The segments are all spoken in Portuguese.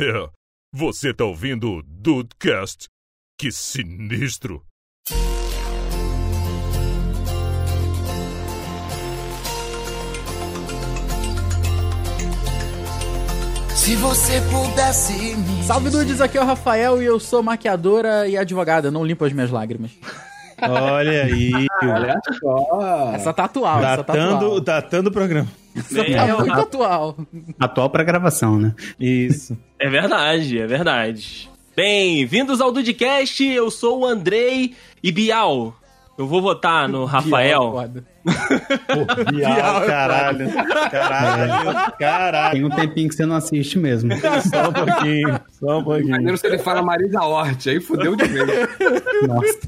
É, você tá ouvindo o Dudecast? Que sinistro! Se você pudesse me Salve Dudes, aqui é o Rafael e eu sou maquiadora e advogada, não limpo as minhas lágrimas. Olha aí. Olha só. Essa tá atual, essa tá datando, atual. datando o programa. Essa É, tá muito atual. Atual pra gravação, né? Isso. É verdade, é verdade. Bem-vindos ao Dudcast, eu sou o Andrei e Bial. Eu vou votar no Rafael. foda. Pô, Bial, caralho. Caralho, caralho. Tem um tempinho que você não assiste mesmo. Só um pouquinho, só um pouquinho. Maneiro se ele fala Marisa Hort, aí fudeu de vez. Nossa.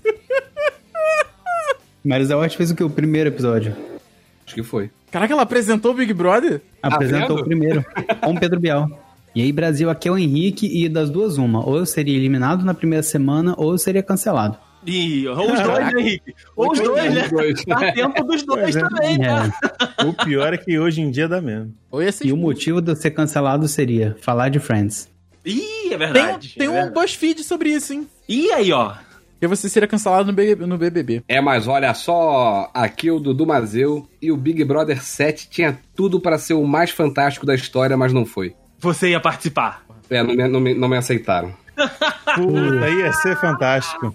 Marisa Hort fez o que? O primeiro episódio. Acho que foi. Caraca, ela apresentou o Big Brother? Apresentou vendo? o primeiro. Com o Pedro Bial. E aí, Brasil, aqui é o Henrique e das duas, uma. Ou eu seria eliminado na primeira semana, ou eu seria cancelado. Ih, ou os dois, né, Henrique? Ou os dois, né? Dois. Dá tempo dos dois também, né? É. O pior é que hoje em dia dá mesmo. E o motivo de eu ser cancelado seria falar de Friends. Ih, é Tem, verdade. tem é um verdade. BuzzFeed sobre isso, hein? E aí, ó. Que você seria cancelado no BBB. No BBB. É, mas olha só, aqui o Dudu Mazeu e o Big Brother 7 tinha tudo pra ser o mais fantástico da história, mas não foi. Você ia participar. É, não me, não me, não me aceitaram. Puta, ia ser fantástico.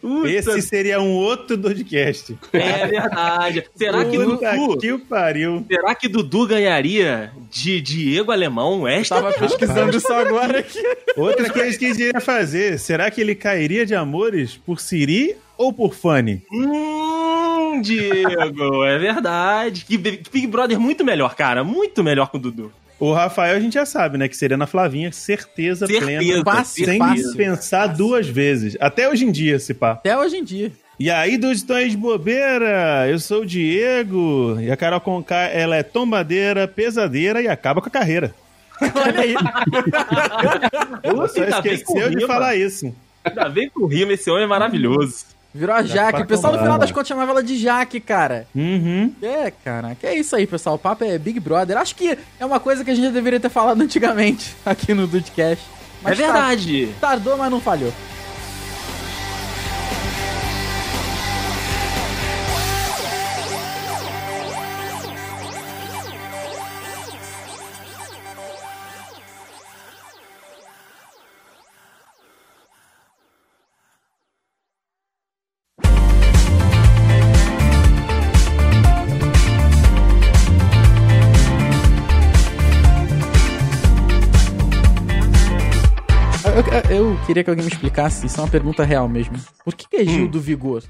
Puta, Esse seria um outro podcast. é verdade. Será que Puta Dudu... que o pariu. Será que Dudu ganharia de Diego Alemão? Esta Tava pesquisando isso agora aqui. Outra coisa que a gente iria fazer, será que ele cairia de amores por Siri ou por Fanny? Hum, Diego, é verdade. Que Big que Big Brother muito melhor, cara. Muito melhor com o Dudu. O Rafael a gente já sabe, né? Que seria na Flavinha, certeza, Certeza, plena. Fácil, Sem fácil. pensar duas vezes. Até hoje em dia, se pá. Até hoje em dia. E aí, dos tons de bobeira, eu sou o Diego, e a Carol Conká, ela é tombadeira, pesadeira e acaba com a carreira. Olha aí. Ela só esqueceu de rima. falar isso. Ainda bem com rima, esse homem é maravilhoso. Virou a Jaque. O pessoal no final das contas chamava ela de Jaque, cara. Uhum. É, cara. Que é isso aí, pessoal. O papo é Big Brother. Acho que é uma coisa que a gente já deveria ter falado antigamente aqui no Dudcast. é verdade. tar- Tardou, mas não falhou. Queria que alguém me explicasse, isso é uma pergunta real mesmo. Por que, que é Gil do Vigor?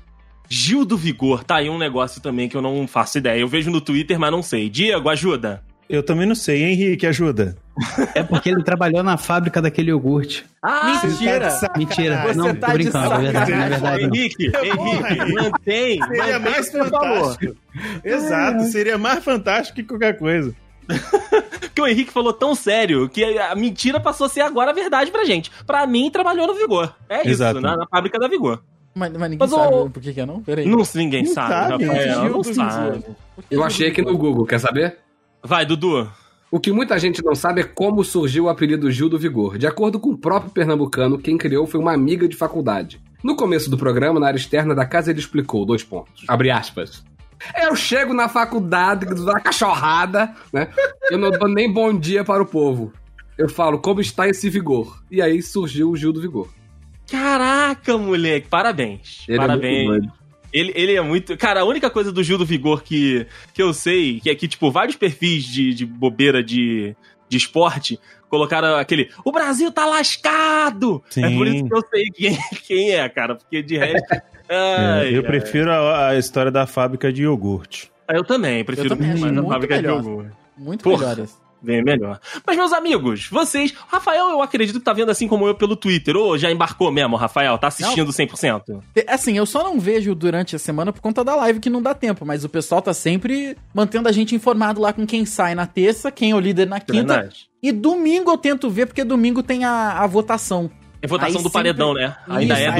Gil do Vigor, tá aí um negócio também que eu não faço ideia. Eu vejo no Twitter, mas não sei. Diego, ajuda. Eu também não sei, Henrique, ajuda. É porque ele trabalhou na fábrica daquele iogurte. Ah, Mentira! Mentira. Você não, tá tô de brincando, é verdade, é verdade. não. Henrique, Henrique, mantém. Seria mantém mais o falou. fantástico. Exato, seria mais fantástico que qualquer coisa. Porque o Henrique falou tão sério que a mentira passou a ser agora a verdade pra gente. Pra mim, trabalhou no Vigor. É isso, Exato. na, na fábrica da Vigor. Mas, mas ninguém Mas o- sabe por que, que é, não? Peraí. Não, ninguém Não sabe, sabe, Rafael. Não sabe. Eu achei aqui no? Google, quer saber? Vai, Dudu. O que muita gente não sabe é como surgiu o apelido Gil do Vigor. De acordo com o próprio pernambucano, quem criou foi uma amiga de faculdade. No começo do programa, na área externa da casa, ele explicou, dois pontos, abre aspas. Eu chego na faculdade, da cachorrada, né? Eu não dou nem bom dia para o povo. Eu falo, como está esse vigor? E aí surgiu o Gil do Vigor. Caraca, moleque. Parabéns. Ele é Parabéns. muito doido. ele, ele é muito. Cara, a única coisa do Gil do Vigor que, que eu sei, que é que, tipo, vários perfis de, de bobeira de, de esporte colocaram aquele. O Brasil tá lascado! Sim. É por isso que eu sei quem, quem é, cara. Porque de resto. É, ai, eu ai. prefiro a, a história da fábrica de iogurte. Eu também, prefiro Eu também mais a fábrica de melhor. iogurte. Muito Porra. melhores. Bem melhor. Mas, meus amigos, vocês. Rafael, eu acredito que tá vendo assim como eu pelo Twitter. Ou já embarcou mesmo, Rafael? Tá assistindo 100%? Te- Assim, eu só não vejo durante a semana por conta da live que não dá tempo, mas o pessoal tá sempre mantendo a gente informado lá com quem sai na terça, quem é o líder na É quinta. verdade. E domingo eu tento ver, porque domingo tem a, a votação. É votação Aí do sempre- paredão, né? Ainda Isso, é é.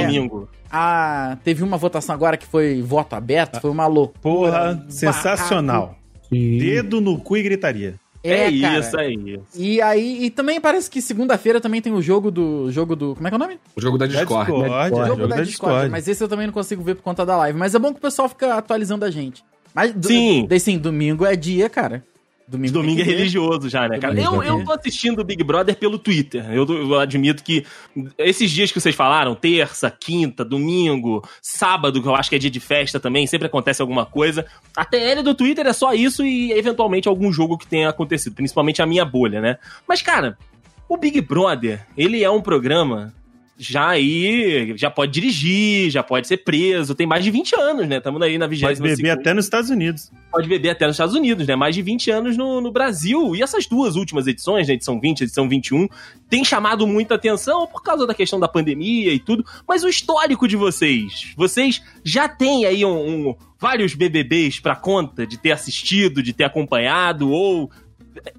A, teve uma votação agora que foi voto aberto, foi uma loucura. Porra, sensacional. Dedo no cu e gritaria. É, cara. isso aí. E aí, e também parece que segunda-feira também tem o jogo do. jogo do. Como é que é o nome? O jogo da Discord. Discord, O jogo, jogo da, da Discord. Discord. Mas esse eu também não consigo ver por conta da live. Mas é bom que o pessoal fica atualizando a gente. Mas, Sim. daí, sim, domingo é dia, cara. Domingo, Domingo é religioso já, né, cara? Eu, eu tô assistindo o Big Brother pelo Twitter. Eu, eu admito que esses dias que vocês falaram, terça, quinta, domingo, sábado, que eu acho que é dia de festa também, sempre acontece alguma coisa. A TL do Twitter é só isso e eventualmente algum jogo que tenha acontecido, principalmente a minha bolha, né? Mas, cara, o Big Brother, ele é um programa já aí, já pode dirigir, já pode ser preso, tem mais de 20 anos, né? Estamos aí na 20 Pode beber até nos Estados Unidos. pode beber até nos Estados Unidos, né? Mais de 20 anos no, no Brasil. E essas duas últimas edições, né? Edição 20 edição 21, tem chamado muita atenção por causa da questão da pandemia e tudo. Mas o histórico de vocês, vocês já têm aí um, um- vários BBBs pra conta de ter assistido, de ter acompanhado, ou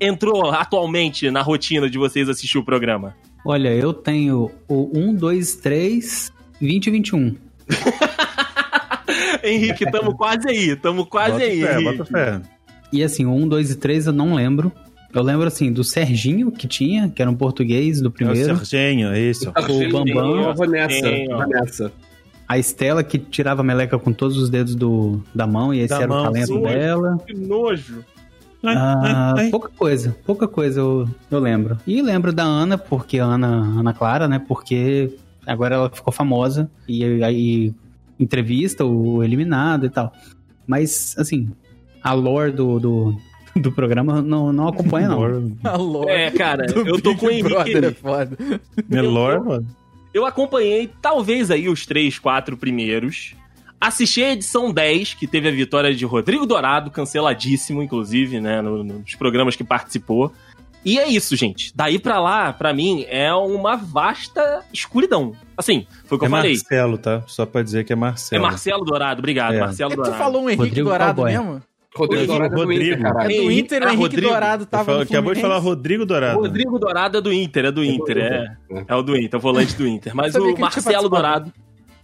entrou atualmente na rotina de vocês assistir o programa? Olha, eu tenho o 1, 2, 3, 20 e 21. Henrique, tamo quase aí, tamo quase bota aí. fé, bota fé. E assim, o 1, 2 e 3 eu não lembro. Eu lembro assim do Serginho que tinha, que era um português do É o primeiro. Serginho, é isso. O Bambam. Eu vou nessa, Sim, ó. vou nessa. A Estela que tirava a meleca com todos os dedos do, da mão e esse Da era mão, o talento sim. dela. Que nojo. Ah, Ai, ai. pouca coisa, pouca coisa eu, eu lembro. E lembro da Ana, porque a Ana, Ana Clara, né? Porque agora ela ficou famosa e aí entrevista o eliminado e tal. Mas, assim, a lore do, do, do programa não, não acompanha, não. Alô. É, cara, do eu tô Big com o Henrique. Brother é foda. Melhor, mano. Eu acompanhei talvez aí os três, quatro primeiros. Assisti a edição 10, que teve a vitória de Rodrigo Dourado, canceladíssimo, inclusive, né, no- nos programas que participou. E é isso, gente. Daí pra lá, pra mim, é uma vasta escuridão. Assim, foi o que É eu falei. Marcelo, tá? Só pra dizer que é É Marcelo. Marcelo Dourado, obrigado, É. Marcelo É que tu Dourado. falou um Henrique Rodrigo Dourado Cowboy. mesmo? Rodrigo Rodrigo, Dourado é do Rodrigo. Inter, caralho. É do Henrique- Inter, o ah, Henrique Rodrigo. Dourado tava falo- no acabou de falar. Rodrigo Dourado. Rodrigo Dourado é do Inter, é do Inter, é. É o do Inter, é o volante do Inter. Mas o Marcelo. Dourado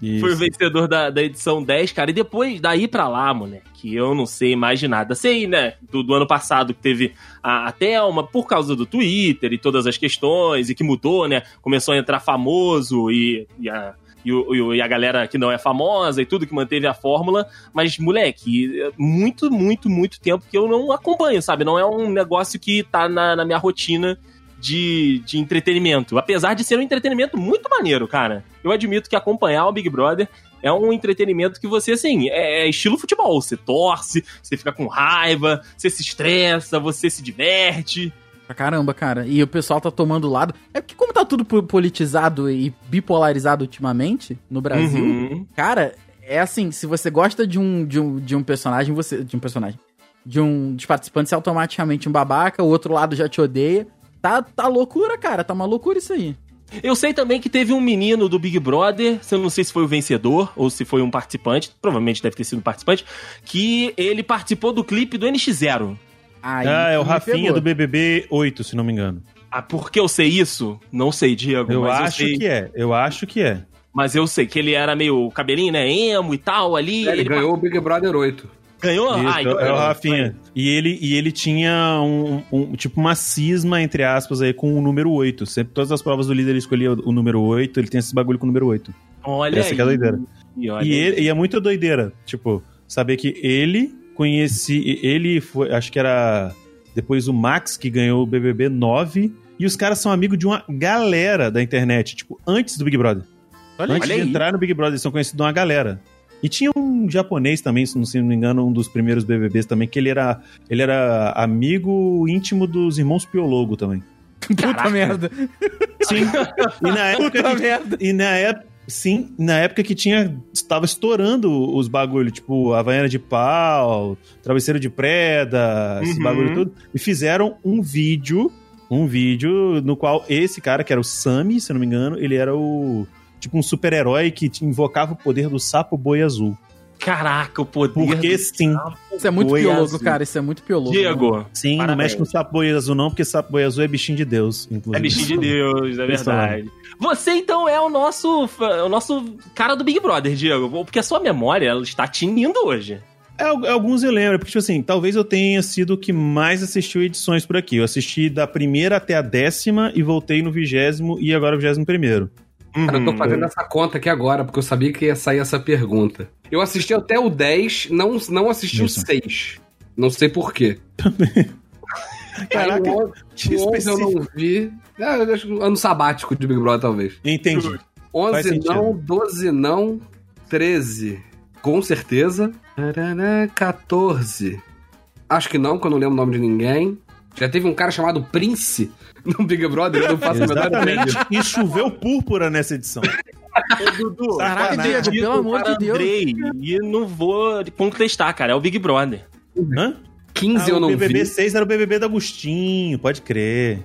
Isso. Foi o vencedor da, da edição 10, cara. E depois, daí pra lá, moleque, eu não sei mais de nada. Sei, né, do, do ano passado que teve a, a Thelma, por causa do Twitter e todas as questões, e que mudou, né? Começou a entrar famoso e, e a. E, o- e a galera que não é famosa e tudo que manteve a fórmula, mas, moleque, muito, muito, muito tempo que eu não acompanho, sabe? Não é um negócio que tá na, na minha rotina de, de entretenimento. Apesar de ser um entretenimento muito maneiro, cara. Eu admito que acompanhar o Big Brother é um entretenimento que você, assim, é, é estilo futebol. Você torce, você fica com raiva, você se estressa, você se diverte. Pra caramba, cara. E o pessoal tá tomando lado. É porque como tá tudo po- politizado e bipolarizado ultimamente no Brasil, Uhum. cara, é assim, se você gosta de um, de um, de um personagem, você. De um personagem. De um dos participantes, é automaticamente um babaca, o outro lado já te odeia. Tá, tá loucura, cara. Tá uma loucura isso aí. Eu sei também que teve um menino do Big Brother, eu não sei se foi o vencedor ou se foi um participante, provavelmente deve ter sido um participante, que ele participou do clipe do NX0. Aí, Ah, é o Rafinha pegou. do BBB 8, se não me engano. Ah, por que eu sei isso? Não sei, Diego. Eu mas acho eu sei, que é. Eu acho que é. Mas eu sei que ele era meio cabelinho, né? Emo e tal ali. Ele, ele ganhou o Big Brother 8. Ganhou? Isso, Ah, então é o. Rafinha. E ele, e ele tinha um, um- tipo uma cisma, entre aspas, aí, com o número 8. Sempre todas as provas do líder ele escolhia o número 8, ele tem esse bagulho com o número 8. Olha Essa aí. que é a doideira. E, olha E, aí. ele, e é muito doideira, tipo, saber que ele conheci, ele foi, acho que era depois o Max que ganhou o BBB 9, e os caras são amigos de uma galera da internet, tipo, antes do Big Brother. Olha antes olha de aí. entrar no Big Brother, eles são conhecidos de uma galera. E tinha um japonês também, se não, se não me engano, um dos primeiros BBBs também, que ele era, ele era amigo íntimo dos irmãos Piologo também. Puta merda. Sim. E na época Puta que merda. e na época, sim, na época que tinha, estava estourando os bagulho, tipo, Havaiana de pau, Travesseiro de preda, esse Uhum. bagulho tudo, e fizeram um vídeo, um vídeo no qual esse cara, que era o Sami, se eu não me engano, ele era o, tipo, um super-herói que te- invocava o poder do sapo boi azul. Caraca, o poder. Porque do- sim, Isso é muito azul. cara. Isso é muito piologo. Diego, sim, não Parabéns. mexe com sapo boi azul não, porque sapo boi azul é bichinho de Deus, inclusive. é bichinho de Deus, é verdade. Você então é o nosso, o nosso cara do Big Brother, Diego. Porque a sua memória ela está tinindo hoje. É, al- alguns eu lembro, porque, tipo assim, talvez eu tenha sido o que mais assistiu edições por aqui. Eu assisti da primeira até a décima e voltei no vigésimo e agora vigésimo primeiro. Cara, eu tô Uhum. fazendo essa conta aqui agora, porque eu sabia que ia sair essa pergunta. Eu assisti até o 10, não, não assisti Isso. o 6. Não sei por quê. Caraca, o on- que o 11 eu não vi. É, eu acho que ano sabático de Big Brother, talvez. Entendi. Faz 11 sentido. não, 12 não, 13 com certeza. Tarará, 14. Acho que não, porque eu não lembro o nome de ninguém. Já teve um cara chamado Prince no Big Brother, eu não faço a. Exatamente. E choveu púrpura nessa edição. Ô, Dudu, Caraca, Sacanagem. Diego, pelo amor de Deus. Andrei, e não vou contestar, cara. É o Big Brother. Hã? 15 Ah, eu o não BBB vi. 6 era o BBB do Agostinho, pode crer.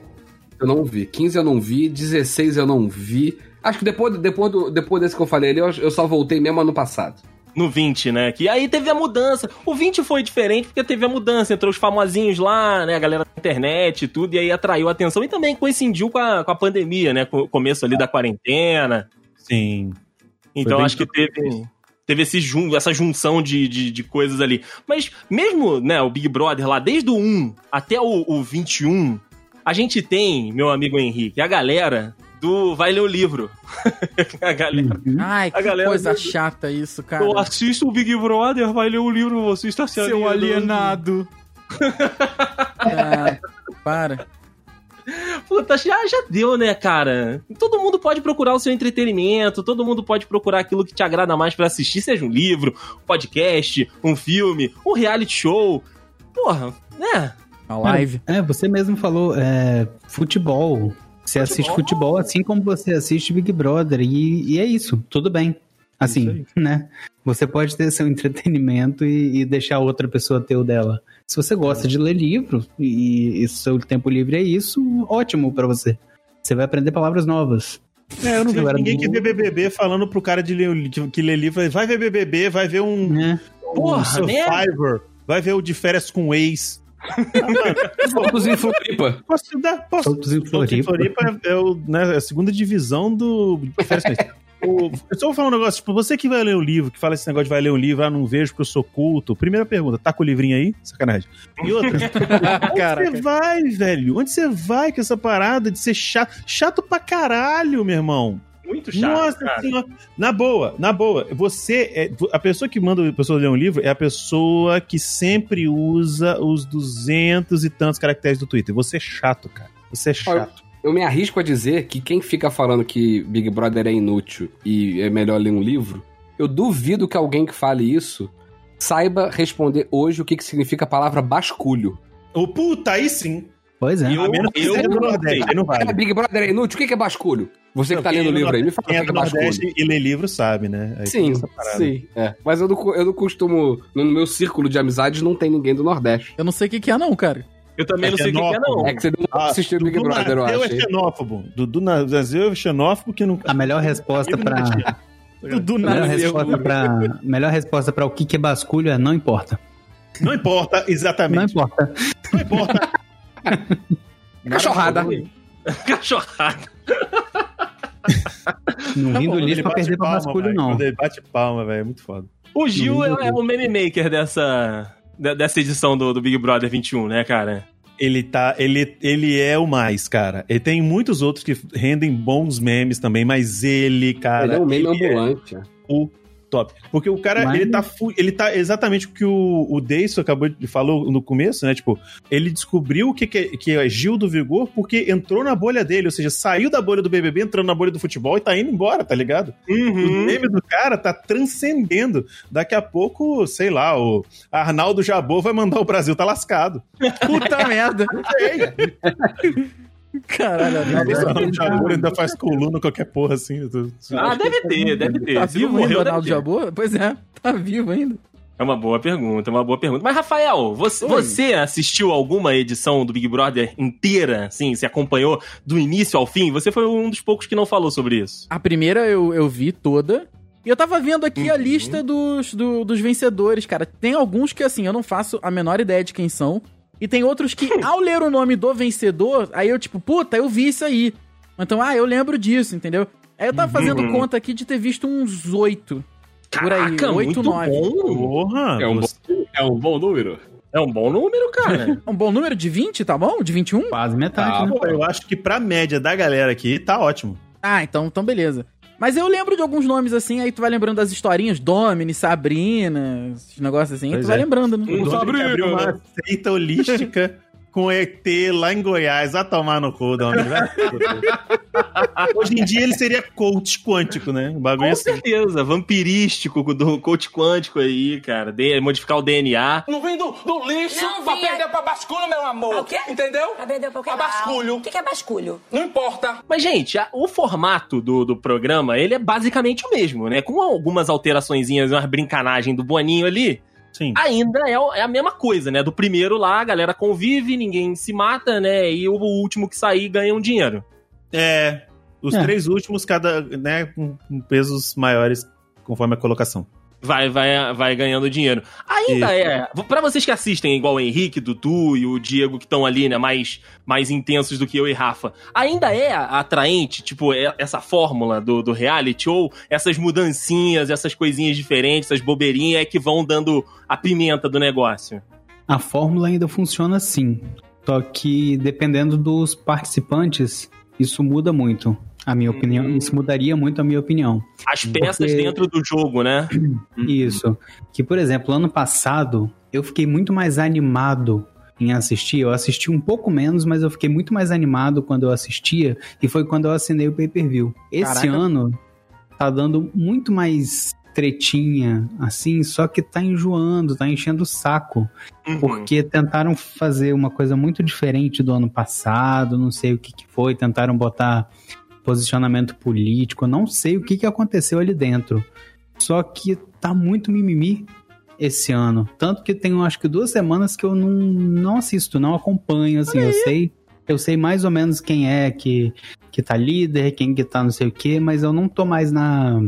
Eu não vi. 15 eu não vi. 16 eu não vi. Acho que depois, depois, do, depois desse que eu falei ali, eu, eu só voltei mesmo ano passado. No 20, né? Que aí teve a mudança. O 20 foi diferente porque teve a mudança. Entrou os famosinhos lá, né? A galera da internet e tudo. E aí atraiu a atenção. E também coincidiu com a, com a pandemia, né? Com o começo ali da quarentena. Sim. Então acho que teve, teve esse jun, essa junção de, de, de coisas ali. Mas mesmo, né, o Big Brother lá, desde o 1 até o, o 21, a gente tem, meu amigo Henrique, a galera do Vai Ler o Livro. a galera. Ai, A que galera coisa do- chata isso, cara. Eu assisto o Big Brother, vai ler o livro, você está se Seu alienado. ah, para. Puta, já, já deu, né, cara? Todo mundo pode procurar o seu entretenimento, todo mundo pode procurar aquilo que te agrada mais pra assistir, seja um livro, um podcast, um filme, um reality show. Porra, né? A live. É, você mesmo falou, é, futebol. Você assiste futebol assim como você assiste Big Brother. E, e é isso, tudo bem. Assim, né? Você pode ter seu entretenimento e, e deixar outra pessoa ter o dela. Se você gosta de ler livro e, e seu tempo livre é isso, ótimo pra você. Você vai aprender palavras novas. É, eu não vejo ninguém do- que vê BBB falando pro cara de ler, que lê livro, vai ver BBB, vai ver um, Né? Porra, um Survivor, vai ver o de férias com o ex. Soltos em Floripa. Posso dar? Posso? Soltos em Soltos em Floripa. Floripa é, é o, né, é a segunda divisão do. O- eu só vou falar um negócio, tipo, você que vai ler o livro, que fala esse negócio de vai ler o livro, ah, não vejo porque eu sou culto. Primeira pergunta, tá com o livrinho aí? Sacanagem. E outra, onde Caraca. você vai, velho? Onde você vai com essa parada de ser chato? Chato pra caralho, meu irmão. Muito chato. Nossa cara. senhora. Na boa, na boa. Você é. A pessoa que manda a pessoa ler um livro é a pessoa que sempre usa os duzentos e tantos caracteres do Twitter. Você é chato, cara. Você é chato. Eu me arrisco a dizer que quem fica falando que Big Brother é inútil e é melhor ler um livro, eu duvido que alguém que fale isso saiba responder hoje o que, que significa a palavra basculho. Ô, puta, aí sim. Pois é. Eu- a menos que eu seja do não Nordeste, aí não vale. Big Brother é inútil? O que, é basculho? Você que tá lendo o é livro aí, me fala o Quem que é que é do basculho. Nordeste e lê livro sabe, né? Aí Sim, sim. É. Mas eu não, eu não costumo. No meu círculo de amizades não tem ninguém do Nordeste. Eu não sei o que, que é, não, cara. Eu também não sei o que que é, não. É que você não Ah, assistiu Big Dudu Brother, eu acho. é xenófobo. Dudu Nazeu é xenófobo que não... A melhor resposta pra. A melhor resposta pra, melhor resposta pra o que, que é basculho é não importa. Não importa, Não exatamente. importa. Não importa. Cachorrada. Cachorrada. Não vim do lixo pra perder pra palma, basculho, velho, não. Quando ele bate palma, velho, é muito foda. O Gil é, é o meme maker dessa, de- dessa edição do, do Big Brother 21, né, cara? Ele tá. Ele, ele é o mais, cara. Ele tem muitos outros que rendem bons memes também, mas ele, cara. Ele é um meme é ambulante. o top. Porque o cara, Mas- ele tá ele tá exatamente o que o, o Deiso acabou de falou no começo, né? Tipo, ele descobriu o que, que, é, que é Gil do Vigor porque entrou na bolha dele, ou seja, saiu da bolha do BBB, entrando na bolha do futebol e tá indo embora, tá ligado? O meme do cara tá transcendendo. Daqui a pouco, sei lá, o Arnaldo Jabor vai mandar o Brasil tá lascado. Puta merda. Caralho, Talvez o Arnaldo. Arnaldo Jabor ainda faz coluna, qualquer porra assim. eu tô- Ah, deve ter, deve ter. Tá vivo ainda, morreu, o Arnaldo ter. Jabor? Pois é, tá vivo ainda. É uma boa pergunta, é uma boa pergunta. Mas, Rafael, você, você assistiu alguma edição do Big Brother inteira? Assim, se acompanhou do início ao fim? Você foi um dos poucos que não falou sobre isso. A primeira eu, eu vi toda. E eu tava vendo aqui a Uhum. lista dos, do- dos vencedores, cara. Tem alguns que, assim, eu não faço a menor ideia de quem são. E tem outros que, ao ler o nome do vencedor, aí eu, tipo, puta, eu vi isso aí. Então, ah, eu lembro disso, entendeu? Aí eu tava fazendo Uhum. conta aqui de ter visto uns oito. Por aí, oito, nove. Porra! É um bom É um bom número? É um bom número, cara. Um bom número de 20, tá bom? De 21? Quase metade, Ah, né? Pô, eu acho que pra média da galera aqui, tá ótimo. Ah, então, então beleza. Mas eu lembro de alguns nomes assim, aí tu vai lembrando das historinhas, Domini, Sabrina, esses negócios assim, Pois tu vai é. lembrando, né? Um O abriu uma seita holística com ET lá em Goiás. Vai tomar no cu, vai. Hoje em dia ele seria coach quântico, né? O bagulho Com assim. certeza, vampirístico, do coach quântico aí, cara. De- modificar o DNA. Não vem do, do lixo Não pra vinha. perder pra basculho, meu amor. O quê? Entendeu? Pra vender por quê? A basculho. O que que é basculho? Não importa. Mas, gente, a- o formato do, do programa, ele é basicamente o mesmo, né? Com algumas alteraçõezinhas, umas brincanagens do Boninho ali, Sim. ainda é, é a mesma coisa, né? Do primeiro lá, a galera convive, ninguém se mata, né? E o último que sair ganha um dinheiro. É. Os É. três últimos, cada, né, com, com pesos maiores conforme a colocação. Vai, vai, vai ganhando dinheiro. Ainda Isso. é. Pra vocês que assistem, igual o Henrique, Dudu e o Diego, que estão ali, né, mais, mais intensos do que eu e Rafa, ainda é atraente, tipo, é- essa fórmula do, do reality, ou essas mudancinhas, essas coisinhas diferentes, essas bobeirinhas é que vão dando a pimenta do negócio. A fórmula ainda funciona assim. Só que dependendo dos participantes, isso muda muito. A minha opinião, isso mudaria muito a minha opinião. As peças Porque- dentro do jogo, né? Isso. Que, por exemplo, ano passado, eu fiquei muito mais animado em assistir. Eu assisti um pouco menos, mas eu fiquei muito mais animado quando eu assistia. E foi quando eu assinei o pay-per-view. Esse Caraca. ano tá dando muito mais tretinha, assim, só que tá enjoando, tá enchendo o saco. Uhum. Porque tentaram fazer uma coisa muito diferente do ano passado, não sei o que, que foi, tentaram botar posicionamento político, eu não sei o que, que aconteceu ali dentro. Só que tá muito mimimi esse ano. Tanto que tem, acho que duas semanas que eu não, não assisto, não acompanho, assim, eu sei. Eu sei mais ou menos quem é que, que tá líder, quem que tá não sei o que, mas eu não tô mais na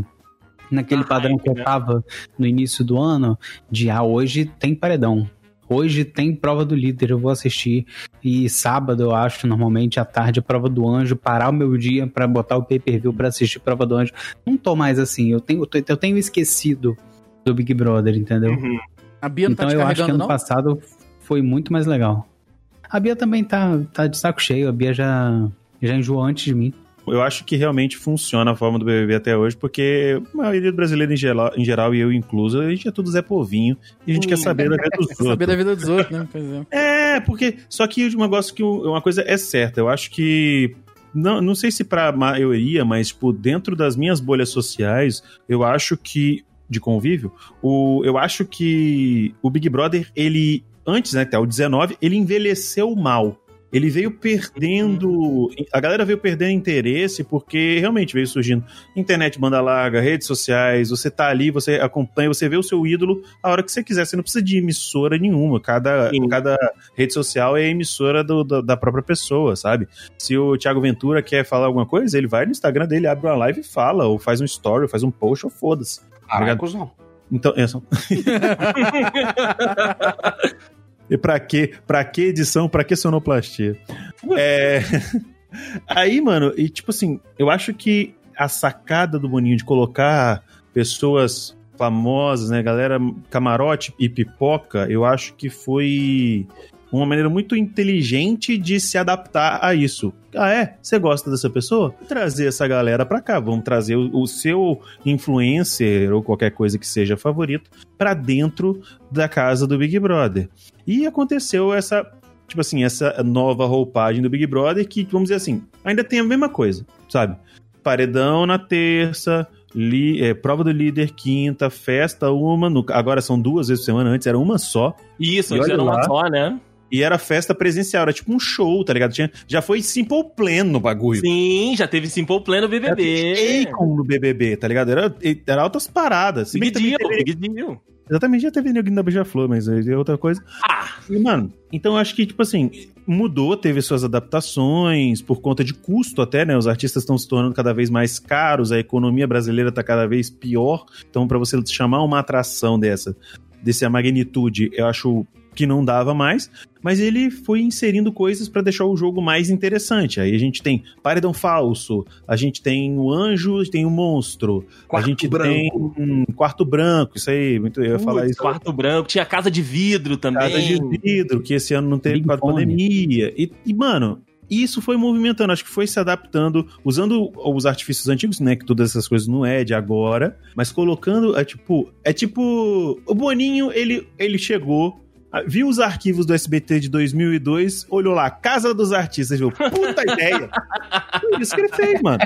naquele Na padrão que eu né? tava no início do ano, de ah, hoje tem paredão. Hoje tem prova do líder, eu vou assistir. E sábado, eu acho, normalmente, à tarde, a prova do anjo, parar o meu dia pra botar o pay-per-view pra assistir prova do anjo. Não tô mais assim, eu tenho, eu tenho esquecido do Big Brother, entendeu? Uhum. A Bia não então tá eu acho que ano não? passado foi muito mais legal. A Bia também tá, tá de saco cheio, a Bia já, já enjoou antes de mim. Eu acho que realmente funciona a forma do BBB até hoje, porque a maioria do brasileiro em geral, em geral, e eu incluso, a gente é tudo Zé Povinho e a gente quer saber da vida dos Saber outros. da vida dos outros, né? Pois é. É, porque. Só que um negócio que. Uma coisa é certa. Eu acho que. Não, não sei se pra maioria, mas, tipo, dentro das minhas bolhas sociais, eu acho que. De convívio, o, eu acho que o Big Brother, ele. Antes, né, até o 19, ele envelheceu mal. Ele veio perdendo. A galera veio perdendo interesse porque realmente veio surgindo internet banda larga, redes sociais. Você tá ali, você acompanha, você vê o seu ídolo a hora que você quiser. Você não precisa de emissora nenhuma. Cada, Sim. cada rede social é emissora do- do- da própria pessoa, sabe? Se o Thiago Ventura quer falar alguma coisa, ele vai no Instagram dele, abre uma live e fala, ou faz um story, ou faz um post, ou foda-se. Cuzão. Então, é só... E pra quê? Pra que edição? Pra que sonoplastia? É... Aí, mano, e tipo assim, eu acho que a sacada do Boninho de colocar pessoas famosas, né, galera camarote e pipoca, eu acho que foi uma maneira muito inteligente de se adaptar a isso. Ah, é? Você gosta dessa pessoa? Trazer essa galera pra cá. Vamos trazer o, o seu influencer ou qualquer coisa que seja favorito pra dentro da casa do Big Brother. E aconteceu essa, tipo assim, essa nova roupagem do Big Brother que, vamos dizer assim, ainda tem a mesma coisa, sabe? Paredão na terça, li- é, prova do líder quinta, festa uma, no- agora são duas vezes por semana, antes era uma só. Isso, antes era uma lá. só, né? E era festa presencial, era tipo um show, tá ligado? Tinha, já foi Simple Plan no bagulho. Sim, já teve Simple Plan no BBB. Akon no BBB, tá ligado? Era, era altas paradas. Big Deal, teve- Big Deal. Exatamente, já teve Neguinho da Beija-Flor, mas aí é outra coisa. Ah, E, mano, então eu acho que, tipo assim, mudou, teve suas adaptações, por conta de custo até, né? Os artistas estão se tornando cada vez mais caros, a economia brasileira tá cada vez pior. Então, pra você chamar uma atração dessa, dessa magnitude, eu acho que não dava mais, mas ele foi inserindo coisas pra deixar o jogo mais interessante. Aí a gente tem paredão falso, a gente tem o anjo, tem o monstro, Quarto a gente branco. tem um quarto branco, isso aí, muito, eu ia falar isso. Quarto branco, tinha casa de vidro também. Casa de vidro, que esse ano não teve por causa da Fone. pandemia. E, e, mano, isso foi movimentando, acho que foi se adaptando, usando os artifícios antigos, né? Que todas essas coisas não é de agora, mas colocando, é tipo, é tipo, o Boninho, ele, ele chegou. Ah, Viu os arquivos do SBT de 2002, olhou lá, Casa dos Artistas, viu? Puta ideia! Foi isso que ele fez, mano.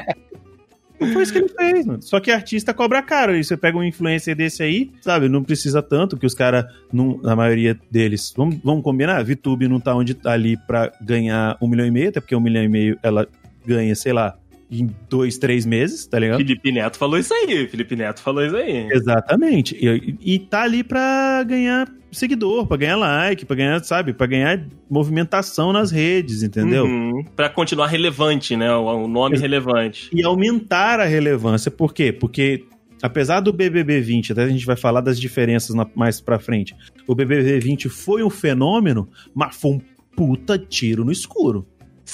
Foi isso que ele fez, mano. Só que artista cobra caro. E você pega um influencer desse aí, sabe? Não precisa tanto, que os caras, na maioria deles, vamos, vamos combinar? VTube não tá onde tá ali pra ganhar um milhão e meio, até porque um milhão e meio ela ganha, sei lá, em dois, três meses, tá ligado? Felipe Neto falou isso aí. Felipe Neto falou isso aí. Exatamente. E, e tá ali pra ganhar seguidor, pra ganhar like, pra ganhar, sabe? Pra ganhar movimentação nas redes, entendeu? Uhum. Pra continuar relevante, né? O, nome Ex- relevante. e aumentar a relevância. Por quê? Porque apesar do BBB 20, até a gente vai falar das diferenças na- mais pra frente, o BBB 20 foi um fenômeno, mas foi um puta tiro no escuro.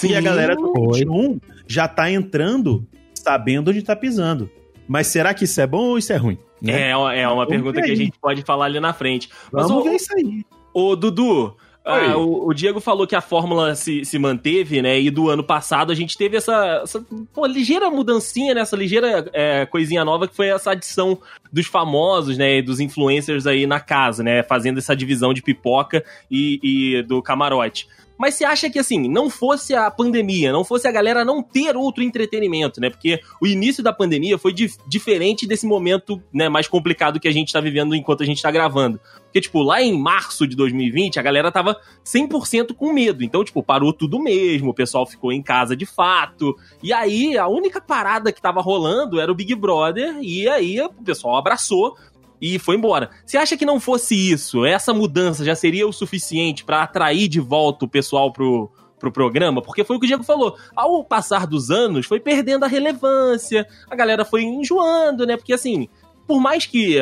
E a galera do Foi. 21 já tá entrando sabendo onde tá pisando. Mas será que isso é bom ou isso é ruim? Né? É, é uma Vamos pergunta que a gente pode falar ali na frente. Mas, Vamos ô, ver isso aí. ô, Dudu, ah, o, o Diego falou que a fórmula se, se manteve, né? E do ano passado a gente teve essa, essa pô, ligeira mudancinha, né? Essa ligeira é, coisinha nova que foi essa adição dos famosos, né? E dos influencers aí na casa, né? Fazendo essa divisão de pipoca e, e do camarote. Mas você acha que, assim, não fosse a pandemia, não fosse a galera não ter outro entretenimento, né? Porque o início da pandemia foi dif- diferente desse momento, né, mais complicado que a gente tá vivendo enquanto a gente tá gravando. Porque, tipo, lá em março de 2020, a galera tava 100% com medo. Então, tipo, parou tudo mesmo, o pessoal ficou em casa de fato. E aí, a única parada que tava rolando era o Big Brother, e aí o pessoal abraçou e foi embora. Você acha que não fosse isso, essa mudança já seria o suficiente pra atrair de volta o pessoal pro, pro programa? Porque foi o que o Diego falou. Ao passar dos anos, foi perdendo a relevância, a galera foi enjoando, né? Porque assim, por mais que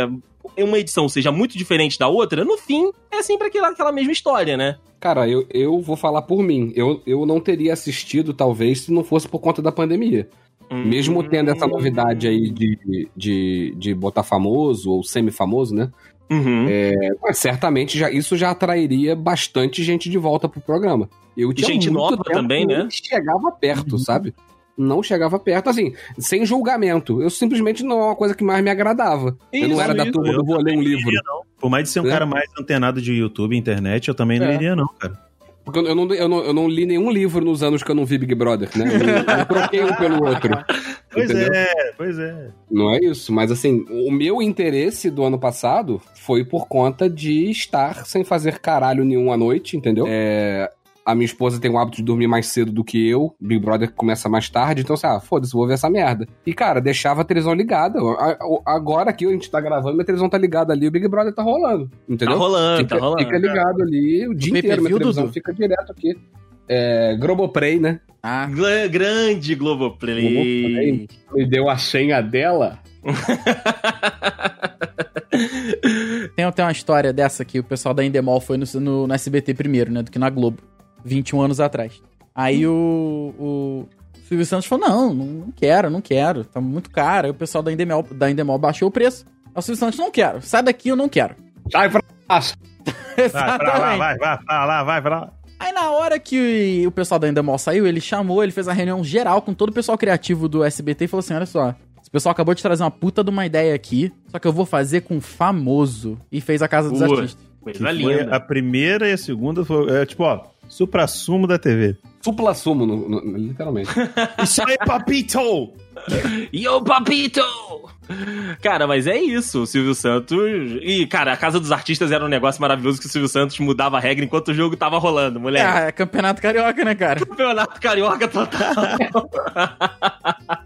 uma edição seja muito diferente da outra, no fim é sempre aquela, aquela mesma história, né? Cara, eu, eu vou falar por mim. Eu, eu não teria assistido, talvez, se não fosse por conta da pandemia. Mesmo tendo essa novidade aí de, de, de botar famoso ou semi-famoso, né? Uhum. Mas certamente já, isso já atrairia bastante gente de volta pro programa. Eu tinha gente muito nova também, né? Não chegava perto, sabe? Não chegava perto, assim, sem julgamento. Eu simplesmente não é uma coisa que mais me agradava. eu não Isso, era da isso. turma do vou ler um livro. Por mais de ser um É. cara mais antenado de YouTube e internet, eu também não É. iria, não, cara. Porque eu não, eu, não, eu não li nenhum livro nos anos que eu não vi Big Brother, né? Eu, não- eu troquei um pelo outro. Pois entendeu? é, pois é. Não é isso, mas assim, o meu interesse do ano passado foi por conta de estar sem fazer caralho nenhum à noite, entendeu? É, a minha esposa tem o hábito de dormir mais cedo do que eu, Big Brother começa mais tarde, então assim, ah, foda-se, vou ver essa merda. E cara, deixava a televisão ligada. Agora aqui a gente tá gravando, minha televisão tá ligada ali, o Big Brother tá rolando, Tá entendeu? rolando, Fica, tá rolando. fica ligado ali o dia pay-per-view, inteiro, minha televisão Dudu? fica direto aqui. É, Globoplay, né? Ah, Gla- Grande Globoplay. Globoplay. Me deu a senha dela. tem, tem uma história dessa que o pessoal da Endemol foi no, no, no SBT primeiro, né? Do que na Globo. 21 anos atrás. Aí o, o Silvio Santos falou: não, não, não quero, não quero. Tá muito caro. Aí o pessoal da Endemol, da Endemol baixou o preço. Aí o Silvio Santos, não quero. Sai daqui, eu não quero. Sai pra baixo. Vai pra lá, vai, vai pra lá, vai pra lá. Aí na hora que o pessoal da Endemol saiu, ele chamou, ele fez a reunião geral com todo o pessoal criativo do SBT e falou assim: olha só. Esse pessoal acabou de trazer uma puta de uma ideia aqui, só que eu vou fazer com famoso. E fez a Casa dos Ua. Artistas. Que Coisa foi linda. a primeira e a segunda foi, é, tipo, ó, supra-sumo da TV. Supla sumo, no- no- literalmente. Isso aí, papito! Yo, papito! Cara, mas é isso, o Silvio Santos. E, cara, a Casa dos Artistas era um negócio maravilhoso que o Silvio Santos mudava a regra enquanto o jogo tava rolando, moleque. É, é campeonato carioca, né, cara? Campeonato carioca total.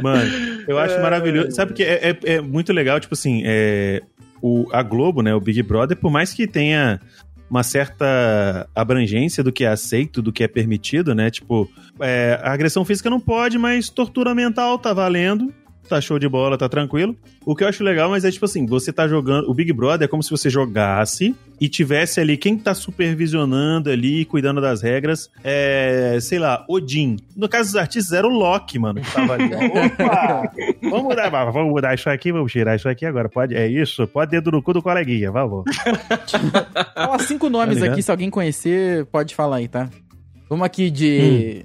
Mano, eu acho maravilhoso. Sabe que é, é, é muito legal, tipo assim, é, o, a Globo, né, o Big Brother, por mais que tenha uma certa abrangência do que é aceito, do que é permitido, né? Tipo, é, a agressão física não pode, mas tortura mental tá valendo. Tá show de bola, tá tranquilo. O que eu acho legal, mas é tipo assim, você tá jogando. O Big Brother é como se você jogasse e tivesse ali quem tá supervisionando ali, cuidando das regras. É, sei lá, Odin. No caso dos artistas, era o Loki, mano, que tava ali. Opa! vamos mudar, vamos mudar isso aqui, vamos tirar isso aqui agora. Pode, é isso, pode dedo no cu do coleguinha, vamos. Fala cinco nomes Tá aqui, se alguém conhecer, pode falar aí, tá? Vamos aqui de.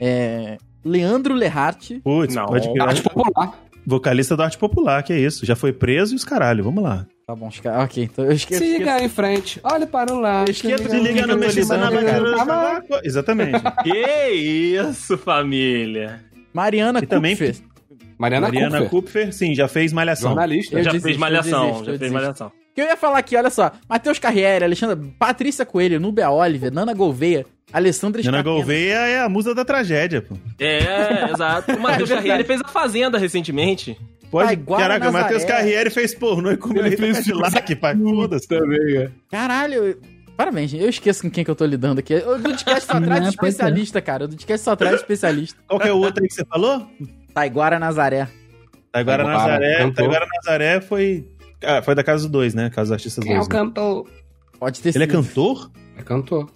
É, Leandro Lehart. Putz, Não. pode criar. Arte popular. Vocalista da arte popular, que é isso. Já foi preso e os caralho, vamos lá. Tá bom, esca- ok. Então eu esqueci. Siga em frente. Olha para um lado. Esquerda, Se liga no mexicano na bandeira. Exatamente. Que isso, família. Mariana E também- Kupfer. Mariana, Mariana Kupfer, Kupfer, sim, já fez malhação. jornalista. Eu já desisto, fez eu malhação, desisto, já fez desisto. malhação. que eu ia falar aqui, olha só. Matheus Carriere, Alexandre, Patrícia Coelho, Nubia Oliver, Nana Gouveia, Alessandra Nana Scapino. Gouveia é a musa da tragédia, pô. É, exato. O Matheus Carriere fez a Fazenda recentemente. Pode, Taiguara caraca, o. Matheus Carriere fez pornô e comeu Ele fez Cadillac, pai. Foda-se. também, é. Caralho, parabéns, gente. eu esqueço com quem que eu tô lidando aqui. O Dudcast só traz pois é. especialista, cara. O Dudcast só traz especialista. Qual que é o outro aí que você falou? Taiguara Nazaré. Taiguara Nazaré. Taiguara Nazaré foi... Ah, foi da Casa 2, né? Casa dos Artistas 2. né? cantor? Pode ter Ele é sido. cantor? É cantor.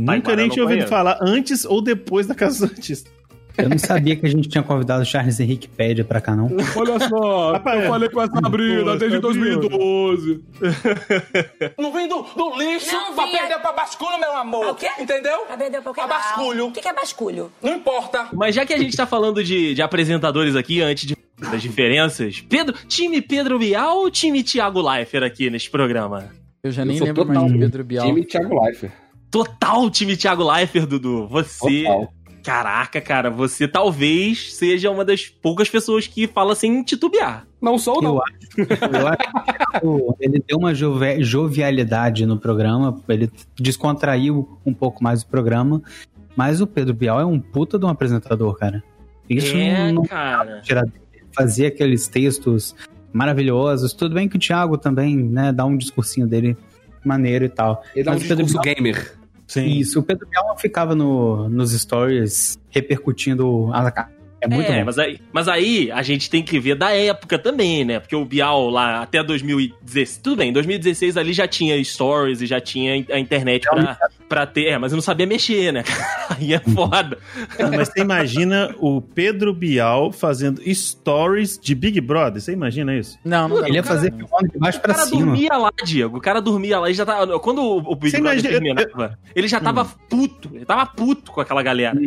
Nunca Taiguara nem tinha ouvido falar antes ou depois da Casa dos Artistas. Eu não sabia que a gente tinha convidado o Charles Henrique Pédia pra cá, não. Olha só, Rapaz, eu falei com a Sabrina pô, desde Sabrina. 2012. Não vem do, do lixo Não pra perder pra basculho, meu amor. O quê? Entendeu? Pra perder pra Pra basculho. O que é basculho? Não importa. Mas já que a gente tá falando de, de apresentadores aqui, antes de, das diferenças, Pedro, time Pedro Bial ou time Thiago Leifert aqui nesse programa? Eu já Eu nem lembro mais de Pedro Bial. Time Thiago Leifert. Total time Thiago Leifert, Dudu. Você. Total. Caraca, cara, você talvez seja uma das poucas pessoas que fala sem titubear. Não sou, não. Eu acho, eu acho ele deu uma jove- jovialidade no programa, ele descontraiu um pouco mais o programa, mas o Pedro Bial é um puta de um apresentador, cara. Isso é, não, não cara. Fazia aqueles textos maravilhosos. Tudo bem que o Thiago também, né, dá um discursinho dele maneiro e tal. Ele dá um Mas discurso Bial- gamer. Sim. Isso, o Pedro Bial ficava no, nos stories repercutindo a É muito é, bom. Mas aí, mas aí a gente tem que ver da época também, né? Porque o Bial lá até 2016. Tudo bem, em 2016 ali já tinha stories e já tinha a internet pra, pra ter. É, mas eu não sabia mexer, né? Aí é foda. Mas você imagina o Pedro Bial fazendo stories de Big Brother? Você imagina isso? Não, não Ele ia fazer filmando de baixo O pra cara cima. dormia lá, Diego. O cara dormia lá e já tava. Quando o, o Big Você Brother imagina- terminava, ele já tava puto. Ele tava puto com aquela galera.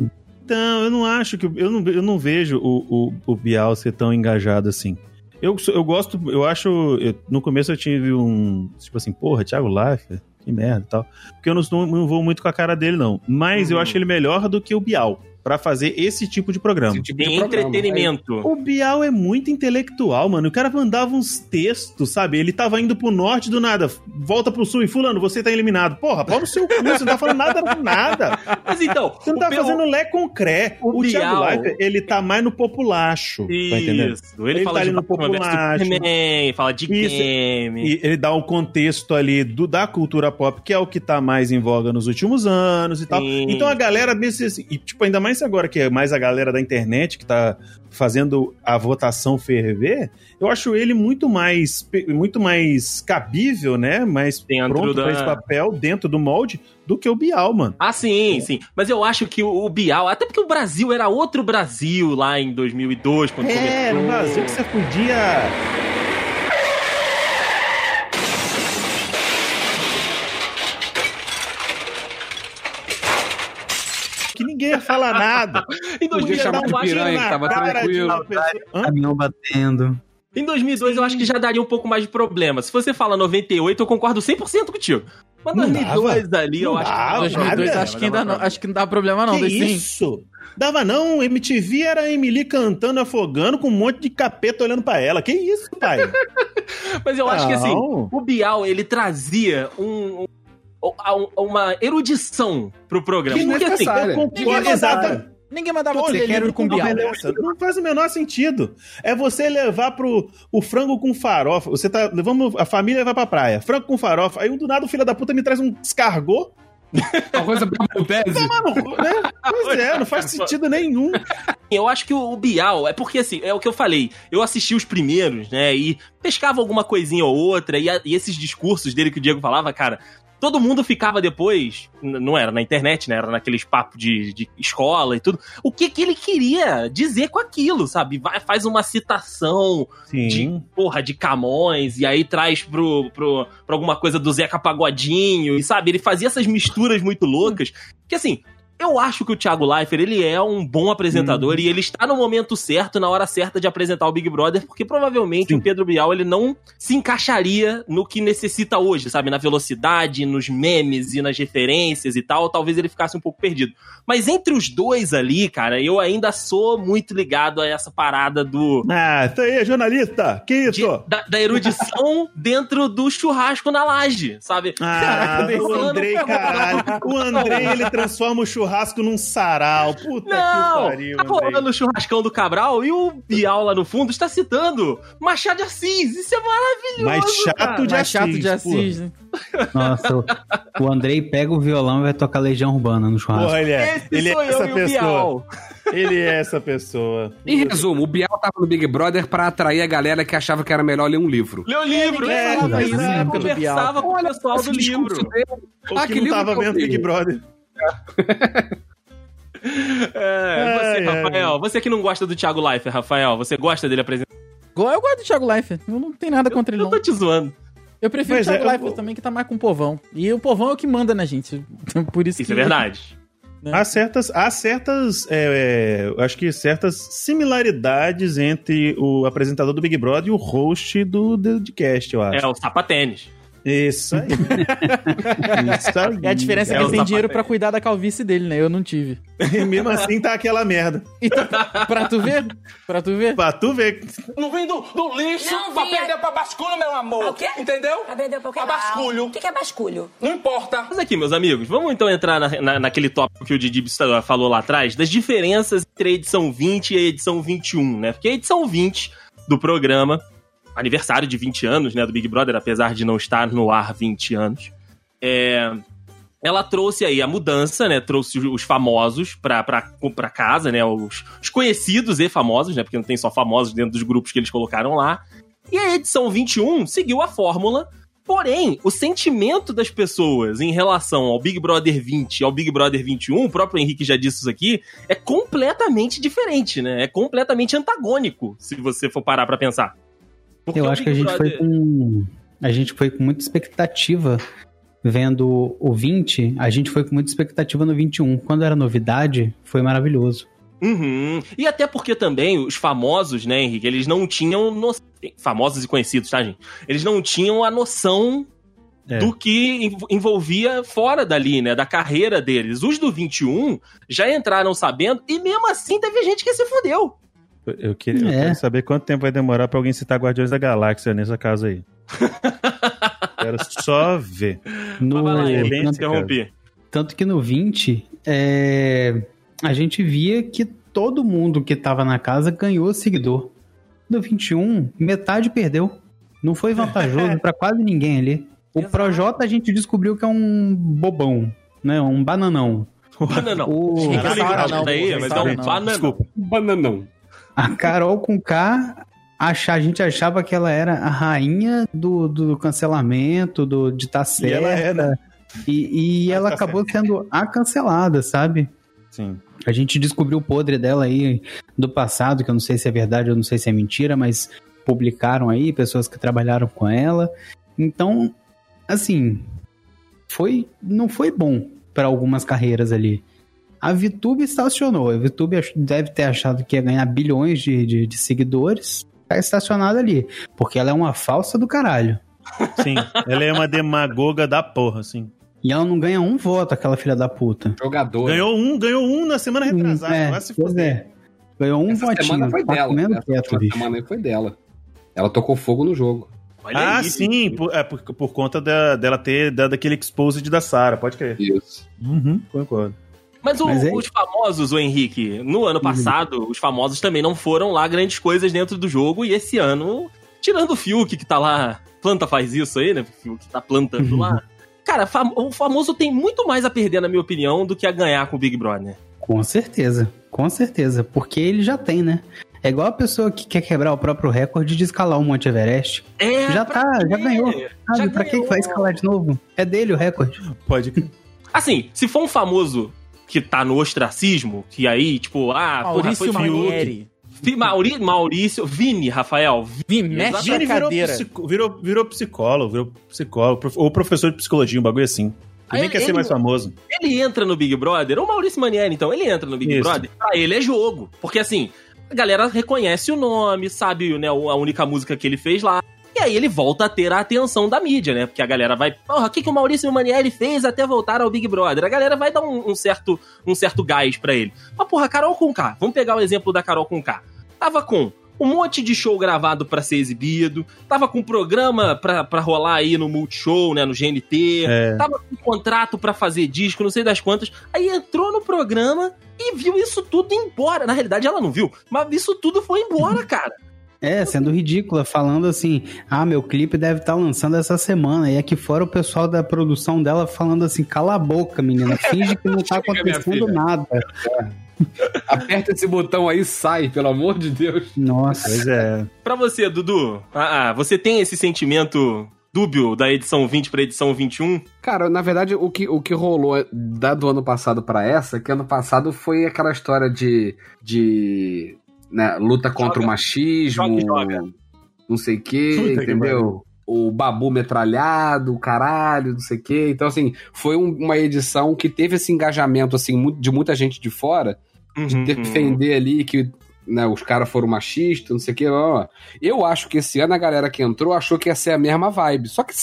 Então, eu não acho que. Eu não, eu não vejo o, o, o Bial ser tão engajado assim. Eu, eu gosto, eu acho. eu- no começo eu tive um. Tipo assim, porra, Thiago Leifert, que merda e tal. Porque eu não, não vou muito com a cara dele, não. Mas eu Uhum. acho ele melhor do que o Bial. Pra fazer esse tipo de programa. Esse tipo de Tem programa. entretenimento. O Bial é muito intelectual, mano. O cara mandava uns textos, sabe? Ele tava indo pro norte do nada, volta pro sul e fulano, você tá eliminado. Porra, pau no seu cu, você não tá falando nada com nada. Mas então. Você não tá Pe- fazendo lé concré. o O, Thiago Bial- Leifert, ele tá mais no populacho, tá entendendo? Isso. Ele, Ele fala tá de ali no populacho. Superman, fala de Isso. game. E ele dá um contexto ali do, da cultura pop, que é o que tá mais em voga nos últimos anos e tal. Sim. Então a galera assim, E, tipo, ainda mais agora que é mais a galera da internet que tá fazendo a votação ferver, eu acho ele muito mais muito mais cabível, né? Mais Dentro pronto da- pra esse papel, dentro do molde, do que o Bial, mano. Ah, sim, sim. Mas eu acho que o, o Bial, até porque o Brasil era outro Brasil lá em 2002, quando É, começou. no Brasil que você podia. Que ninguém ia falar nada. Em Podia 2002, chamar eu de acho- piranha, que tava tranquilo. Caminhão batendo. Em 2002 eu acho que já daria um pouco mais de problema. Se você fala 98, eu concordo 100% contigo. Mas Não 2002 ali, eu Não acho dava, que... 2002 nada. acho que ainda não, acho que não dá problema não, que isso? Dava não, MTV era a Emily cantando, afogando, com um monte de capeta olhando pra ela. Que isso, pai? Mas eu acho que assim, Não. o Bial, ele trazia um- uma erudição pro programa. Que Porque assim, necessária. Eu concordo, Ninguém exato. mandava, ninguém mandava Tô você livre com o Bial. Não faz o menor sentido. É você levar pro o frango com farofa. Você tá. Vamos, a família vai pra praia. Frango com farofa. Aí um do nada o filho da puta me traz um descargou. Uma coisa pra tese. Mano, né? Pois é, não faz sentido nenhum. Eu acho que o Bial, é porque assim, é o que eu falei, eu assisti os primeiros, né, e pescava alguma coisinha ou outra, e, a- e esses discursos dele que o Diego falava, cara, todo mundo ficava depois, não era na internet, né, era naqueles papos de, de escola e tudo, o que que ele queria dizer com aquilo, sabe? Vai, faz uma citação Sim. de, porra, de Camões, e aí traz pro, pro, pra alguma coisa do Zeca Pagodinho, e sabe, ele fazia essas misturas muito loucas, que assim, eu acho que o Thiago Leifert, ele é um bom apresentador e ele está no momento certo, na hora certa de apresentar o Big Brother, porque provavelmente Sim. o Pedro Bial, ele não se encaixaria no que necessita hoje, sabe? Na velocidade, nos memes e nas referências e tal, talvez ele ficasse um pouco perdido. Mas entre os dois ali, cara, eu ainda sou muito ligado a essa parada do... Ah, isso aí é jornalista! Que de- isso? da, da erudição dentro do churrasco na laje, sabe? Ah, Caraca, o Andrei, caralho. O Andrei, ele transforma o churrasco num sarau. Puta que Não, pariu, tá rolando o churrascão do Cabral e o Bial lá no fundo está citando Machado de Assis. Isso é maravilhoso. Mais chato cara. de Mais chato Assis, de Assis, né? Nossa, o, o Andrei pega o violão e vai tocar Legião Urbana no churrasco. Porra, ele é, Esse ele é sou eu essa e o pessoa. Bial. Ele é essa pessoa. Em resumo, o Bial tava no Big Brother pra atrair a galera que achava que era melhor ler um livro. Leu o livro, é, na época do conversava com o pessoal do livro. dele. Ou Ah, que, que não livro tava que vendo? Big Brother. É, você, Ai, ai. Rafael, você que não gosta do Thiago Leifert, Rafael, você gosta dele apresentar? Igual eu gosto do Thiago Leifert. Eu não tenho nada contra ele, Eu não. tô te zoando. Eu prefiro Pois o Thiago é, eu- Leifert também, que tá mais com o povão. E o povão é o que manda na gente. Por isso, Isso que... é verdade. Há certas, há certas é, é, eu acho que certas similaridades entre o apresentador do Big Brother e o host do podcast, eu acho. É o sapatênis. Isso aí. Isso aí. É a diferença é É que ele tem dinheiro sapatênis. pra cuidar da calvície dele, né? Eu não tive. E mesmo assim tá aquela merda. Então, pra tu ver? Pra tu ver? Pra tu ver. Não vem do, do lixo Não pra perder pra basculho, meu amor. O quê? Entendeu? Pra vender pra o quê? Pra basculho. O que que é basculho? Não importa. Mas aqui, meus amigos, vamos então entrar na- na- naquele tópico que o Didi falou lá atrás, das diferenças entre a edição 20 e a edição 21, né? Porque a edição 20 do programa, aniversário de 20 anos, né, do Big Brother, apesar de não estar no ar 20 anos, é, ela trouxe aí a mudança, né? Trouxe os famosos pra, pra, pra casa, né? Os, os conhecidos e famosos, né? Porque não tem só famosos dentro dos grupos que eles colocaram lá. E a edição 21 seguiu a fórmula Porém, o sentimento das pessoas em relação ao Big Brother 20 e ao Big Brother 21, o próprio Henrique já disse isso aqui, é completamente diferente, né? É completamente antagônico, se você for parar pra pensar. Porque Eu o acho que a gente foi Brother- com. A gente foi com muita expectativa vendo o 20. A gente foi com muita expectativa no 21. Quando era novidade, foi maravilhoso. Uhum. E até porque também os famosos, né, Henrique, eles não tinham. No... Famosos e conhecidos, tá, gente? Eles não tinham a noção É. do que env- envolvia fora dali, né? Da carreira deles. Os do 21 já entraram sabendo e mesmo assim teve gente que se fudeu. Eu queria, eu É. quero saber quanto tempo vai demorar pra alguém citar Guardiões da Galáxia nessa casa aí. quero só ver. No, Mas vai lá, é bem interrompi. Tanto que no 20, é, a gente via que todo mundo que tava na casa ganhou seguidor. No 21, metade perdeu. Não foi vantajoso pra quase ninguém ali. O Exato. Projota a gente descobriu que é um bobão, né? Um bananão. Bananão. O, Eu hora não, daí, essa mas é um não. bananão. Desculpa. Bananão. A Carol com K, acha, a gente achava que ela era a rainha do, do cancelamento, do, de estar E ela certa. é, né? E, e ela tá acabou sendo a cancelada, sabe? Sim. A gente descobriu o podre dela aí do passado, que eu não sei se é verdade, eu não sei se é mentira, mas publicaram aí pessoas que trabalharam com ela. Então, assim, foi não foi bom para algumas carreiras ali. A VTube estacionou. A VTube deve ter achado que ia ganhar bilhões de, de, de seguidores. Tá estacionada ali. Porque ela é uma falsa do caralho. Sim. Ela é uma demagoga da porra, assim. E ela não ganha um voto, aquela filha da puta. Jogador. Ganhou um, ganhou um na semana retrasada. É, vai se pois é. Ganhou um Essa votinho. semana foi tá dela. Essa bicho. semana foi dela. Ela tocou fogo no jogo. Olha Ah, aí. sim, por, é, por, por conta da- dela ter dado aquele exposed da Sarah, pode crer. Isso. Uhum, concordo. Mas, o- Mas é- os famosos, o Henrique, no ano passado, os famosos também não foram lá grandes coisas dentro do jogo, e esse ano, tirando o Fiuk que tá lá, planta faz isso aí, né? O Fiuk tá plantando lá. Cara, fam- o famoso tem muito mais a perder, na minha opinião, do que a ganhar com o Big Brother. Com certeza. Com certeza, porque ele já tem, né? É igual a pessoa que quer quebrar o próprio recorde de escalar o Monte Everest. É, já tá, já quê? ganhou. Sabe, Já pra que ganhou. que vai escalar de novo? É dele o recorde. Pode. Assim, se for um famoso que tá no ostracismo, que aí, tipo, ah, porra, Maurício foi Fiuk. Manieri. Vi- Mauri, Maurício, Vini, Rafael. Vi, mexe Vini virou, psico- virou, virou psicólogo, virou psicólogo, ou professor de psicologia, um bagulho assim. Ele nem quer ele- ser mais famoso. Ele entra no Big Brother, o Maurício Manieri, então, ele entra no Big Isso. Brother, pra ele é jogo. Porque assim, a galera reconhece o nome, sabe, né, a única música que ele fez lá. E aí ele volta a ter a atenção da mídia, né? Porque a galera vai, porra, o que, que o Maurício Manieri fez até voltar ao Big Brother? A galera vai dar um, um certo, um certo gás pra ele. Mas, porra, Carol Conká, vamos pegar o exemplo da Carol Conká. Tava com um monte de show gravado pra ser exibido, tava com programa pra, pra rolar aí no Multishow, né, no GNT, É. tava com contrato pra fazer disco, não sei das quantas. Aí entrou no programa e viu isso tudo embora. Na realidade, ela não viu, mas isso tudo foi embora, cara. É, sendo ridícula, falando assim: ah, meu clipe deve estar lançando essa semana. E aqui fora o pessoal da produção dela falando assim: cala a boca, menina, finge que não tá acontecendo nada. Aperta esse botão aí e sai, pelo amor de Deus. Nossa. Pois é. Pra você, Dudu, ah, ah, você tem esse sentimento dúbio da edição 20 pra edição 21? Cara, na verdade, o que, o que rolou da do ano passado pra essa, que ano passado foi aquela história de, de né, luta contra Joga. o machismo, Joga, joga. não sei o que, que entendeu? O babu metralhado, o caralho, não sei o que. Então, assim, foi um- uma edição que teve esse engajamento, assim, de muita gente de fora, de Uhum, defender ali que né, os caras foram machistas, não sei o que. Ó. Eu acho que esse ano a galera que entrou achou que ia ser a mesma vibe. Só que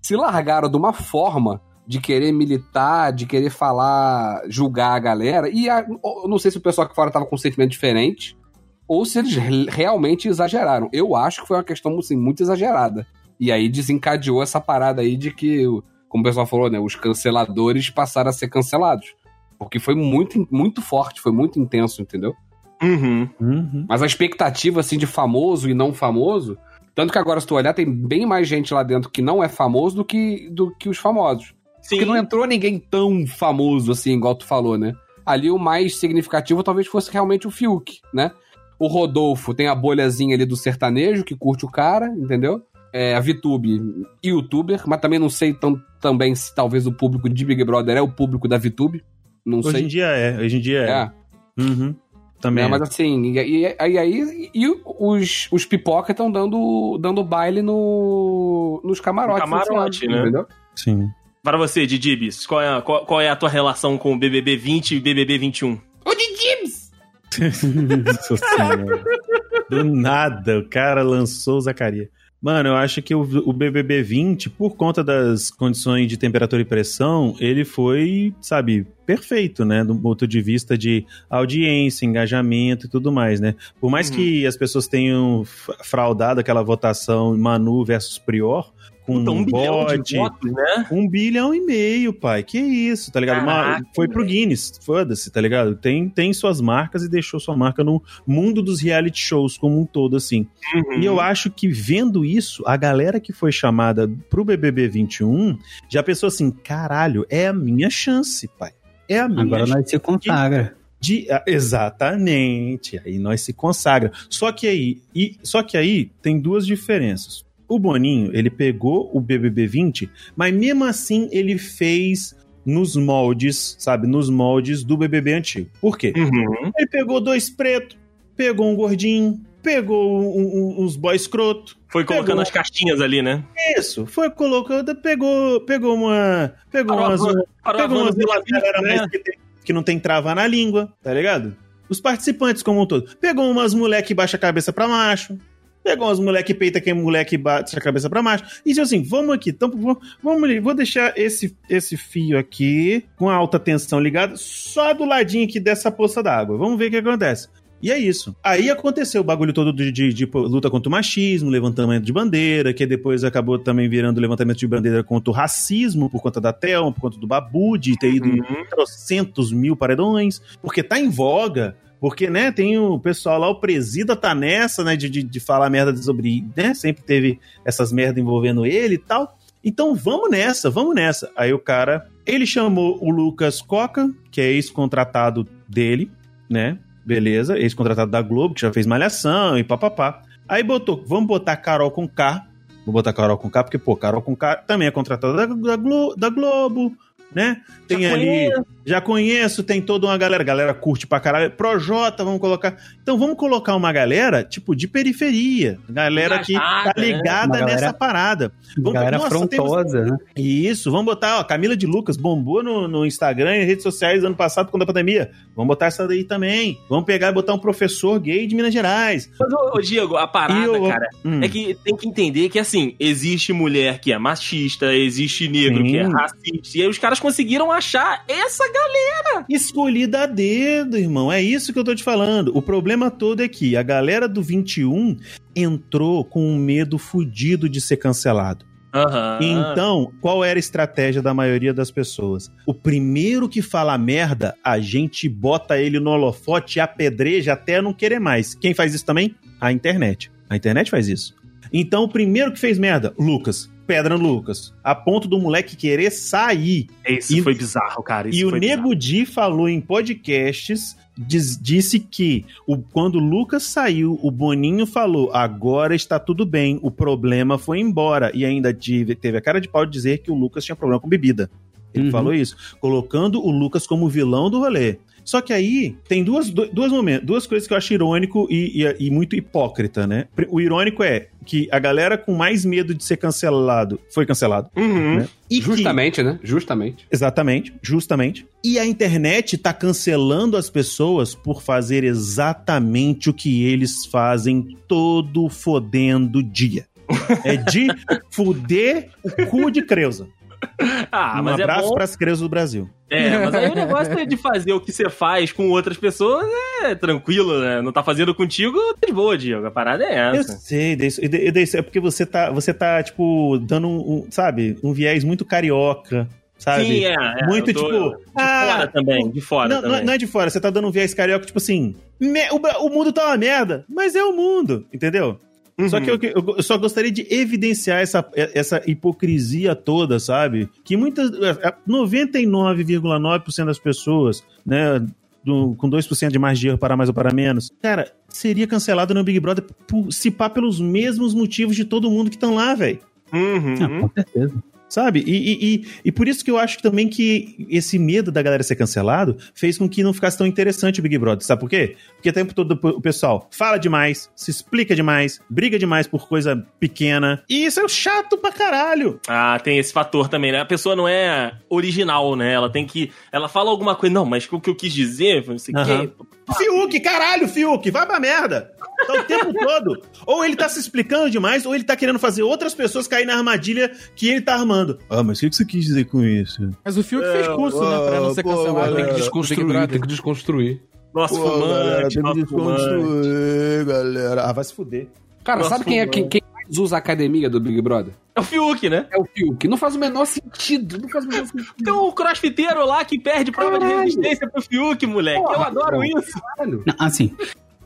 se largaram de uma forma de querer militar, de querer falar, julgar a galera. E a- eu não sei se o pessoal aqui fora tava com um sentimento diferente ou se eles re- realmente exageraram. Eu acho que foi uma questão assim, muito exagerada. E aí desencadeou essa parada aí de que, como o pessoal falou, né, os canceladores passaram a ser cancelados. Porque foi muito, muito forte, foi muito intenso, entendeu? Uhum. Uhum. Mas a expectativa, assim, de famoso e não famoso. Tanto que agora, se tu olhar, tem bem mais gente lá dentro que não é famoso do que, do que os famosos. Sim. Porque não entrou ninguém tão famoso assim, igual tu falou, né? Ali o mais significativo talvez fosse realmente o Fiuk, né? O Rodolfo tem a bolhazinha ali do sertanejo, que curte o cara, entendeu? É, a VTube, youtuber, mas também não sei tão, também se talvez o público de Big Brother é o público da VTube. Não Hoje sei. em dia é, hoje em dia é. É. Uhum. Também. É, é. mas assim, e, aí e os, os pipoca estão dando, dando baile no, nos camarotes. No camarote, né? Entendeu? Sim. Para você, Didibis, qual é, a, qual, qual é a tua relação com o BBB 20 e BBB 21? Nossa Senhora. Do nada, o cara lançou o Zacaria. Mano, eu acho que o, o BBB 20, por conta das condições de temperatura e pressão, ele foi, sabe, perfeito, né? Do ponto de vista de audiência, engajamento e tudo mais, né? Por mais Uhum. que as pessoas tenham fraudado aquela votação Manu versus Prior, com Puta, um bot, votos, né? um bilhão e meio, pai. Que isso, tá ligado? Uma- Caraca, foi pro Guinness, foda-se, tá ligado? Tem, tem suas marcas e deixou sua marca no mundo dos reality shows como um todo, assim. Uhum. E eu acho que vendo isso, a galera que foi chamada pro BBB 21 já pensou assim: caralho, é a minha chance, pai. É a minha Agora chance. nós se consagra. De, ah, exatamente. Aí nós se consagra. Só que aí, e, só que aí tem duas diferenças. O Boninho, ele pegou o BBB 20, mas mesmo assim ele fez nos moldes, sabe, nos moldes do BBB antigo. Por quê? Uhum. Ele pegou dois pretos, pegou um gordinho, pegou um- um- uns boy escroto. Foi colocando Pegou. as caixinhas ali, né? Isso, foi colocando, pegou, pegou uma, pegou Parou umas, van- Pegou umas galera né? que, tem- que não tem trava na língua, tá ligado? Os participantes como um todo. Pegou umas mulher que baixa a cabeça pra macho. Pegou umas mulher que peita quem mulher que baixa a cabeça pra macho. E disse assim, vamos aqui, então, vamos, vamos vou deixar esse, esse fio aqui com a alta tensão ligado só do ladinho aqui dessa poça d'água. Vamos ver o que acontece. E é isso. Aí aconteceu o bagulho todo de, de- de luta contra o machismo, levantamento de bandeira, que depois acabou também virando levantamento de bandeira contra o racismo, por conta da Thelma, por conta do Babu, de ter ido em Uhum. trocentos mil paredões, porque tá em voga. Porque, né, tem o pessoal lá, o presida tá nessa, né, de, de, de falar merda sobre, né, sempre teve essas merdas envolvendo ele e tal. Então vamos nessa, vamos nessa. Aí o cara, ele chamou o Lucas Coca, que é ex-contratado dele, né? Beleza, ex-contratado da Globo, que já fez malhação e papapá. Aí botou, vamos botar Carol com K. Vou botar Carol com K, porque, pô, Carol com K também é contratada da, da, Glo- da Globo, né? Tem Já ali. conheço. Já conheço, tem toda uma galera. Galera curte pra caralho. Projota, vamos colocar. Então vamos colocar uma galera, tipo, de periferia. Galera que tá né? ligada galera- nessa parada. Vamos- Galera Nossa, temos- afrontosa, né? isso, vamos botar, ó, Camila de Lucas bombou no, no Instagram e redes sociais ano passado quando a pandemia. Vamos botar essa daí também. Vamos pegar e botar um professor gay de Minas Gerais. Mas, ô, ô, Diego, a parada, eu- cara, Hum. é que tem que entender que, assim, existe mulher que é machista, existe negro Sim. que é racista, e aí os caras conseguiram achar essa galera. Escolhida a dedo, irmão. É isso que eu tô te falando. O problema todo é que a galera do 21 entrou com um medo fudido de ser cancelado. Aham. Então, qual era a estratégia da maioria das pessoas? O primeiro que fala merda, a gente bota ele no holofote e apedreja até não querer mais. Quem faz isso também? A internet. A internet faz isso. Então, o primeiro que fez merda, Lucas. Pedra no Lucas. A ponto do moleque querer sair. Isso E- foi bizarro, cara. E o bizarro. Nego Di falou em podcasts, diz- disse que o, quando o Lucas saiu, o Boninho falou: agora está tudo bem, o problema foi embora. E ainda tive- teve a cara de pau de dizer que o Lucas tinha problema com bebida. Ele Uhum. falou isso, colocando o Lucas como vilão do rolê. Só que aí tem duas, du- duas, momentos, duas coisas que eu acho irônico e, e- e muito hipócrita, né? O irônico é que a galera com mais medo de ser cancelado foi cancelado. Uhum. né? E que- Justamente, né? Justamente. Exatamente, justamente. E a internet tá cancelando as pessoas por fazer exatamente o que eles fazem todo fodendo dia. É de fuder o cu de Creuza. Ah, um mas é abraço bom. pras Creusas do Brasil. É, mas aí o negócio é de fazer o que você faz com outras pessoas é tranquilo, né? Não tá fazendo contigo, tá de boa, Diego. A parada é Eu essa. sei, disso, e de- e disso, é porque você tá, você tá, tipo, dando um, sabe, um viés muito carioca, sabe? Sim, é. é, muito, eu tô- tipo, De ah, fora também, de fora não, não, também. não é de fora, você tá dando um viés carioca, tipo assim, me- o, o mundo tá uma merda, mas é o mundo, entendeu? Só Uhum. que eu, eu- só gostaria de evidenciar essa, essa hipocrisia toda, sabe? Que muitas. 99,9% das pessoas, né? do- com 2% de de erro para mais ou para menos, cara, seria cancelado no Big Brother por, se pá pelos mesmos motivos de todo mundo que estão lá, velho. Uhum. Ah, com certeza. Sabe? E, e, e, e por isso que eu acho também que esse medo da galera ser cancelado fez com que não ficasse tão interessante o Big Brother. Sabe por quê? Porque o tempo todo o pessoal fala demais, se explica demais, briga demais por coisa pequena. E isso é chato pra caralho. Ah, tem esse fator também, né? A pessoa não é original, né? Ela tem que. Ela fala alguma coisa. Não, mas o que eu quis dizer, não sei o quê. Fiuk, caralho, Fiuk, vai pra merda. Tá o tempo todo. Ou ele tá se explicando demais, ou ele tá querendo fazer outras pessoas cair na armadilha que ele tá armando. Ah, mas o que que você quis dizer com isso? Mas o Fiuk fez curso, né? Pra não ser pô, cancelado. galera. Tem que desconstruir, tem que desconstruir. Nosso Pô, galera, fumante, tem que nosso fumante. desconstruir, galera. Ah, vai se fuder. Cara, Nossa, sabe quem é quem, quem mais usa a academia do Big Brother? É o Fiuk, né? É o Fiuk. Não faz o menor sentido. Não faz o menor sentido. Tem um crossfiteiro lá que perde prova de Caralho. resistência pro Fiuk, moleque. eu Porra, adoro pô. isso. Não, Assim,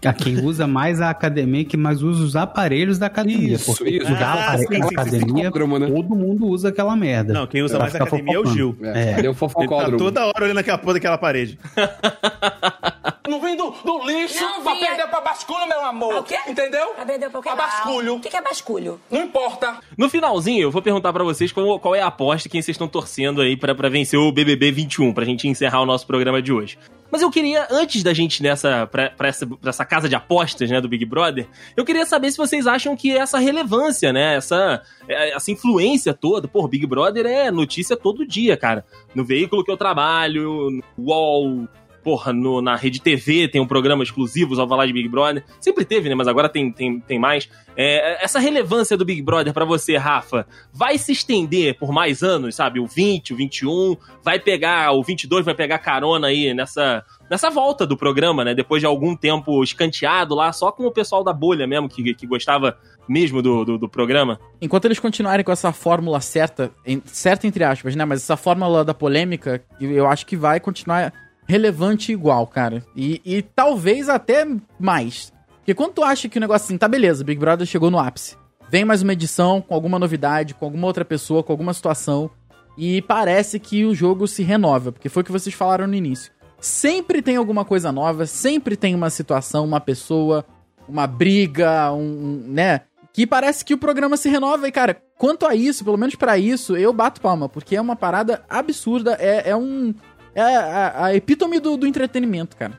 a quem usa mais a academia, que mais usa os aparelhos da academia. Isso, porque isso. usar Ah, apare- sim, sim, sim, sim. academia, né? todo mundo usa aquela merda. Não, quem usa mais a academia é o fofocando. Gil. É, É. Cadê o Ele tá toda hora olhando aquela porra daquela parede. Não vem do, do lixo Não pra vinha. perder pra basculho, meu amor. O quê? Entendeu? Pra quê? Pra não? basculho. O que que é basculho? Não importa. No finalzinho, eu vou perguntar pra vocês qual, qual é a aposta quem vocês estão torcendo aí pra, pra vencer o BBB 21, pra gente encerrar o nosso programa de hoje. Mas eu queria, antes da gente ir nessa, pra, pra essa, pra essa casa de apostas, né, do Big Brother, eu queria saber se vocês acham que essa relevância, né, essa, é, essa influência toda, pô, Big Brother é notícia todo dia, cara. No veículo que eu trabalho, no UOL, porra, no- na Rede TV tem um programa exclusivo só falar de Big Brother. Sempre teve, né? Mas agora tem, tem, tem mais. É, essa relevância do Big Brother pra você, Rafa, vai se estender por mais anos, sabe? O 20, o 21, vai pegar, o 22 vai pegar carona aí nessa, nessa volta do programa, né? Depois de algum tempo escanteado lá, só com o pessoal da bolha mesmo, que, que gostava mesmo do, do, do programa. Enquanto eles continuarem com essa fórmula certa, em- certa entre aspas, né? Mas essa fórmula da polêmica, eu acho que vai continuar relevante igual, cara. E, e talvez até mais. Porque quando tu acha que o negócio assim, tá beleza, Big Brother chegou no ápice. Vem mais uma edição com alguma novidade, com alguma outra pessoa, com alguma situação. E parece que o jogo se renova, porque foi o que vocês falaram no início. sempre tem alguma coisa nova, sempre tem uma situação, uma pessoa, uma briga, um, um, né? Que parece que o programa se renova e, cara, quanto a isso, pelo menos pra isso, eu bato palma, porque é uma parada absurda, é, é um. É a, a epítome do, do entretenimento, cara.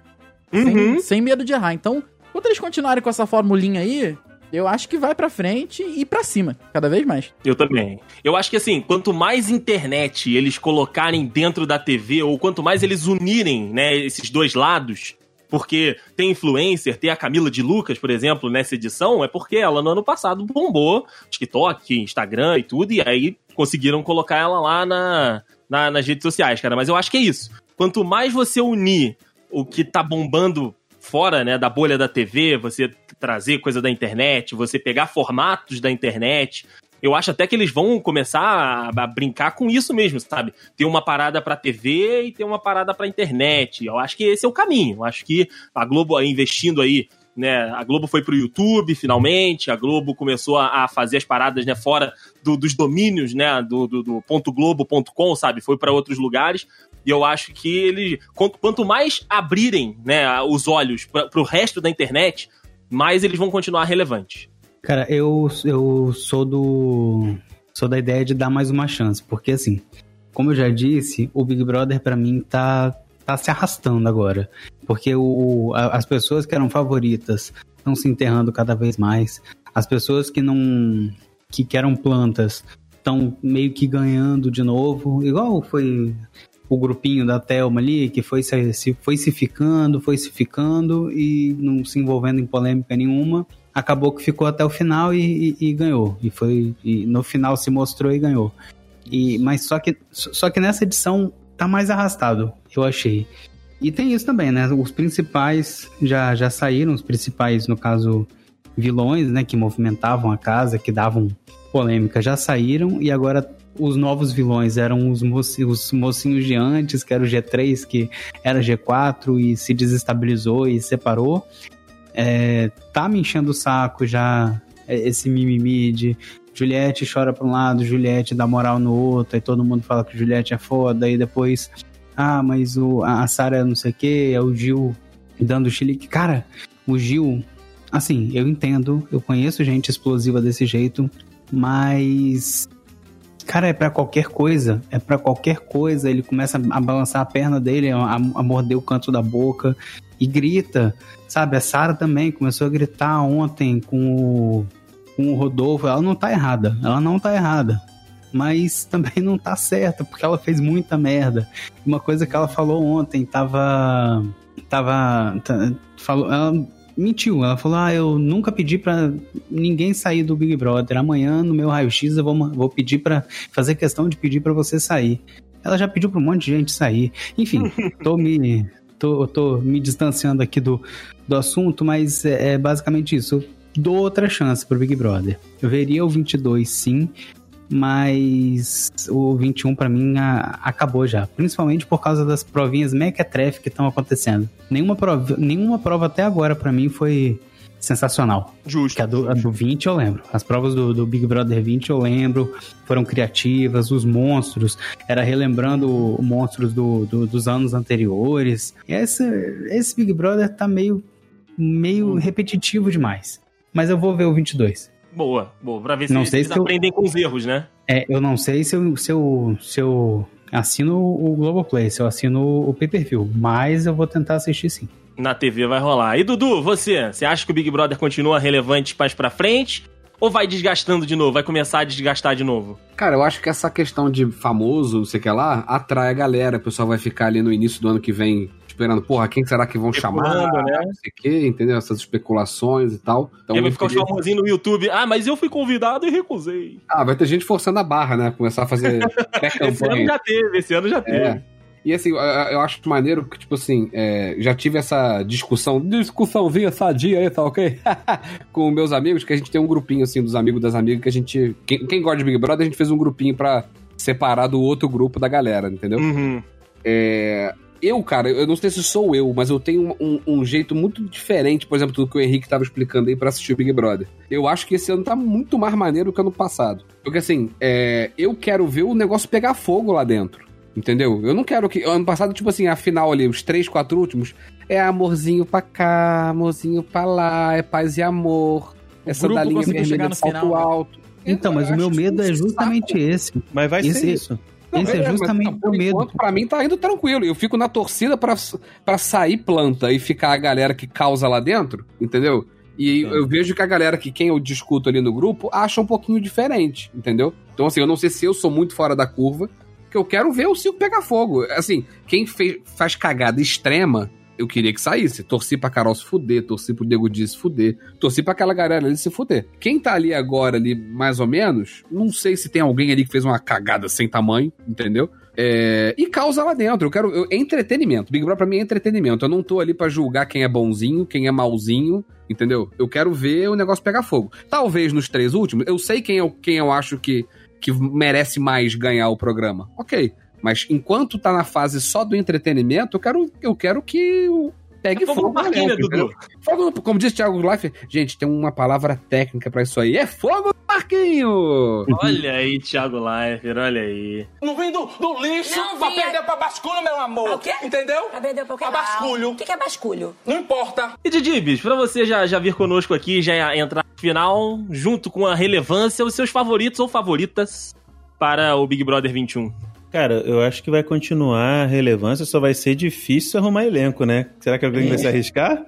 Sem, Uhum. sem medo de errar. Então, quando eles continuarem com essa formulinha aí, eu acho que vai pra frente e pra cima, cada vez mais. Eu também. Eu acho que assim, quanto mais internet eles colocarem dentro da TV, ou quanto mais eles unirem, né, esses dois lados, porque tem influencer, tem a Camila de Lucas, por exemplo, nessa edição, é porque ela no ano passado bombou, TikTok, Instagram e tudo, e aí conseguiram colocar ela lá na, na- nas redes sociais, cara. Mas eu acho que é isso. Quanto mais você unir o que tá bombando fora, né, da bolha da TV, você trazer coisa da internet, você pegar formatos da internet, eu acho até que eles vão começar a, a brincar com isso mesmo, sabe? Ter uma parada pra TV e ter uma parada pra internet. Eu acho que esse é o caminho. Eu acho que a Globo aí investindo aí, né? A Globo foi pro YouTube finalmente, a Globo começou a, a fazer as paradas, né, fora do- dos domínios, né, do, do, do .globo.com, sabe? Foi pra outros lugares. E eu acho que eles, quanto, quanto mais abrirem, né, os olhos pra, pro resto da internet, mais eles vão continuar relevantes. Cara, eu, eu sou do. Sou da ideia de dar mais uma chance, porque assim, como eu já disse, o Big Brother pra mim tá, tá se arrastando agora. Porque o, a- as pessoas que eram favoritas estão se enterrando cada vez mais. As pessoas que não. que, que eram plantas estão meio que ganhando de novo. Igual foi o grupinho da Thelma ali, que foi se, se- foi se ficando, foi se ficando e não se envolvendo em polêmica nenhuma acabou que ficou até o final e, e- e ganhou. E foi e no final se mostrou e ganhou. E, mas só que, só que nessa edição tá mais arrastado, eu achei. E tem isso também, né? Os principais já, já saíram, os principais, no caso, vilões, né? Que movimentavam a casa, que davam polêmica, já saíram. E agora os novos vilões eram os, os mocinhos de antes, que era o G3, que era G4 e se desestabilizou e separou é, tá me enchendo o saco já é, esse mimimi de Juliette chora pra um lado, Juliette dá moral no outro, aí todo mundo fala que Juliette é foda, aí depois, ah, mas o, a Sarah não sei o que, é o Gil dando chilique. Cara, o Gil, assim, eu entendo, eu conheço gente explosiva desse jeito, mas. Cara, é pra qualquer coisa. É pra qualquer coisa. Ele começa a balançar a perna dele, a, a morder o canto da boca e grita. Sabe, a Sarah também começou a gritar ontem com o, com o Rodolfo. Ela não tá errada. Ela não tá errada. Mas também não tá certa, porque ela fez muita merda. Uma coisa que ela falou ontem tava. Tava. falou, ela mentiu. Ela falou: Ah, eu nunca pedi pra ninguém sair do Big Brother. Amanhã, no meu raio-x, eu vou, vou pedir para fazer questão de pedir pra você sair. Ela já pediu pra um monte de gente sair. Enfim, tô me. Tô, tô me distanciando aqui do, do assunto, mas é, é basicamente isso. Dou outra chance pro Big Brother. Eu veria o 22 sim, mas o 21 pra mim a- acabou já. Principalmente por causa das provinhas mequetrefe que estão acontecendo. Nenhuma prova, nenhuma prova até agora pra mim foi sensacional. Justo. A do, a do 20 eu lembro. As provas do, do Big Brother 20 eu lembro. Foram criativas. Os monstros. Era relembrando monstros do, do- dos anos anteriores. Esse, esse Big Brother tá meio, meio repetitivo demais. Mas eu vou ver o 22. Boa, boa. Pra ver se Não eles sei se eu- aprendem com os erros, né? É, eu não sei se eu, se eu, se eu assino o Globoplay, se eu assino o pay-per-view. Mas eu vou tentar assistir sim. Na TV vai rolar. E Dudu, você? Você acha que o Big Brother continua relevante mais pra frente? Ou vai desgastando de novo? Vai começar a desgastar de novo? Cara, eu acho que essa questão de famoso, não sei o que lá, atrai a galera. O pessoal vai ficar ali no início do ano que vem esperando, porra, quem será que vão chamar? Né? Não sei o que, entendeu? Essas especulações e tal. Então, e vai ficar queria- famosinhos no YouTube. Ah, mas eu fui convidado e recusei. Ah, vai ter gente forçando a barra, né? Começar a fazer Esse ano já teve, esse ano já teve. É. E assim, eu- acho maneiro que, tipo assim, é, já tive essa discussão, discussãozinha sadia aí, tá ok? Com meus amigos, que a gente tem um grupinho, assim, dos amigos das amigas, que a gente. Quem, quem gosta de Big Brother, a gente fez um grupinho pra separar do outro grupo da galera, entendeu? Uhum. É, eu, cara, eu não sei se sou eu, mas eu tenho um, um jeito muito diferente, por exemplo, do que o Henrique tava explicando aí pra assistir o Big Brother. Eu acho que esse ano tá muito mais maneiro que ano passado. Porque assim, é, eu quero ver o negócio pegar fogo lá dentro. Entendeu? Eu não quero que. Ano passado, tipo assim, a final ali, os três, quatro últimos, é amorzinho pra cá, amorzinho pra lá, é paz e amor. É sandalinha conseguiu chegar vermelha salto final, né? alto. Então, mas o meu medo é um justamente saco. esse. Mas vai Esse- ser isso. Esse é mas, justamente por o medo. enquanto, Pra mim tá indo tranquilo. Eu fico na torcida pra, pra sair planta e ficar a galera que causa lá dentro, entendeu? E É. eu vejo que a galera que quem eu discuto ali no grupo acha um pouquinho diferente, entendeu? Então, assim, eu não sei se eu sou muito fora da curva, que eu quero ver o circo pegar fogo. Assim, quem fez, faz cagada extrema, eu queria que saísse. Torci pra Carol se fuder, torci pro Diego Dias se fuder, torci pra aquela galera ali se fuder. Quem tá ali agora, ali, mais ou menos, não sei se tem alguém ali que fez uma cagada sem tamanho, entendeu? É, e causa lá dentro. Eu quero. eu- é entretenimento. Big Brother pra mim é entretenimento. Eu não tô ali pra julgar quem é bonzinho, quem é malzinho, entendeu? Eu quero ver o negócio pegar fogo. Talvez nos três últimos, eu sei quem eu, quem eu acho que, que merece mais ganhar o programa. Ok. Mas enquanto tá na fase só do entretenimento, eu quero, eu quero que o- pegue É fogo fogo. no parquinho, Dudu? entendeu? Fogo no- como disse Thiago Life, gente, tem uma palavra técnica pra isso aí. É fogo no parquinho! Olha aí, Thiago Leifert, olha aí. Não vem do, do lixo Não pra vinha. perder pra basculho, meu amor. O quê? Entendeu? Pra vender um pouquinho. A basculho. O que que é basculho? Não importa. E Didibis, pra você já, já vir conosco aqui, já entrar no final, junto com a relevância, os seus favoritos ou favoritas para o Big Brother 21. Cara, eu acho que vai continuar a relevância, só vai ser difícil arrumar elenco, né? Será que alguém vai se arriscar?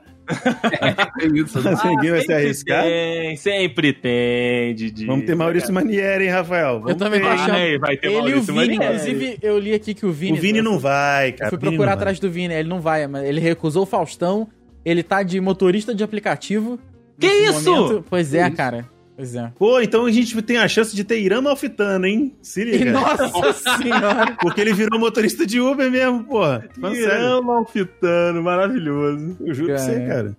É isso, né? Ninguém vai se sempre arriscar? tem, sempre tem, Didi. Vamos ter Maurício Manieri, hein, Rafael? Vamos Eu também tô ter. achando. Vai, vai ter Ele e o Maurício Vini, Manieri. inclusive, eu li aqui que o Vini. O Vini eu não fui- vai, Eu cara. fui o Vini procurar atrás do Vini, ele não vai, mas ele recusou o Faustão. Ele tá de motorista de aplicativo. Que isso? momento. Pois é, isso? cara. Pois é. Pô, então a gente tem a chance de ter Irã Malfitano, hein? Se E, liga. nossa senhora. Porque ele virou motorista de Uber mesmo, porra. Irã Malfitano, maravilhoso. Eu juro pra você, cara.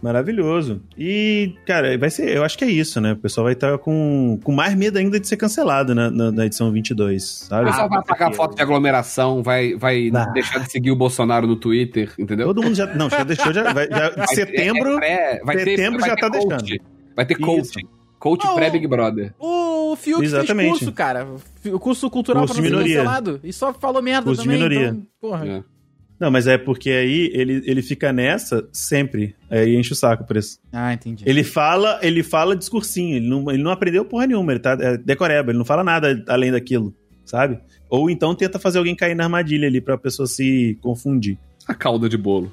Maravilhoso. E, cara, vai ser. Eu acho que é isso, né? O pessoal vai estar com, com mais medo ainda de ser cancelado na, na, na edição 22, O sabe? pessoal vai apagar foto de aglomeração, vai, vai Vai. deixar de seguir o Bolsonaro no Twitter, entendeu? Todo mundo já. Não, já deixou. Já, vai, já- Vai ter- setembro. é pré- vai ter- setembro vai já ter tá coach. deixando. Vai ter Isso. Coach Oh. pré-Big Brother. O Fiuk Exatamente. fez curso, cara. O curso cultural Curso pra de não ser minoria. cancelado. E só falou merda Curso de também. minoria. Então, porra. É. Não, mas é porque aí ele, ele fica nessa sempre. Aí enche o saco por isso. Ah, entendi. Ele fala, ele fala discursinho, ele não, ele não aprendeu porra nenhuma, ele tá é, decoreba, ele não fala nada além daquilo, sabe? Ou então tenta fazer alguém cair na armadilha ali pra pessoa se confundir. A calda de bolo.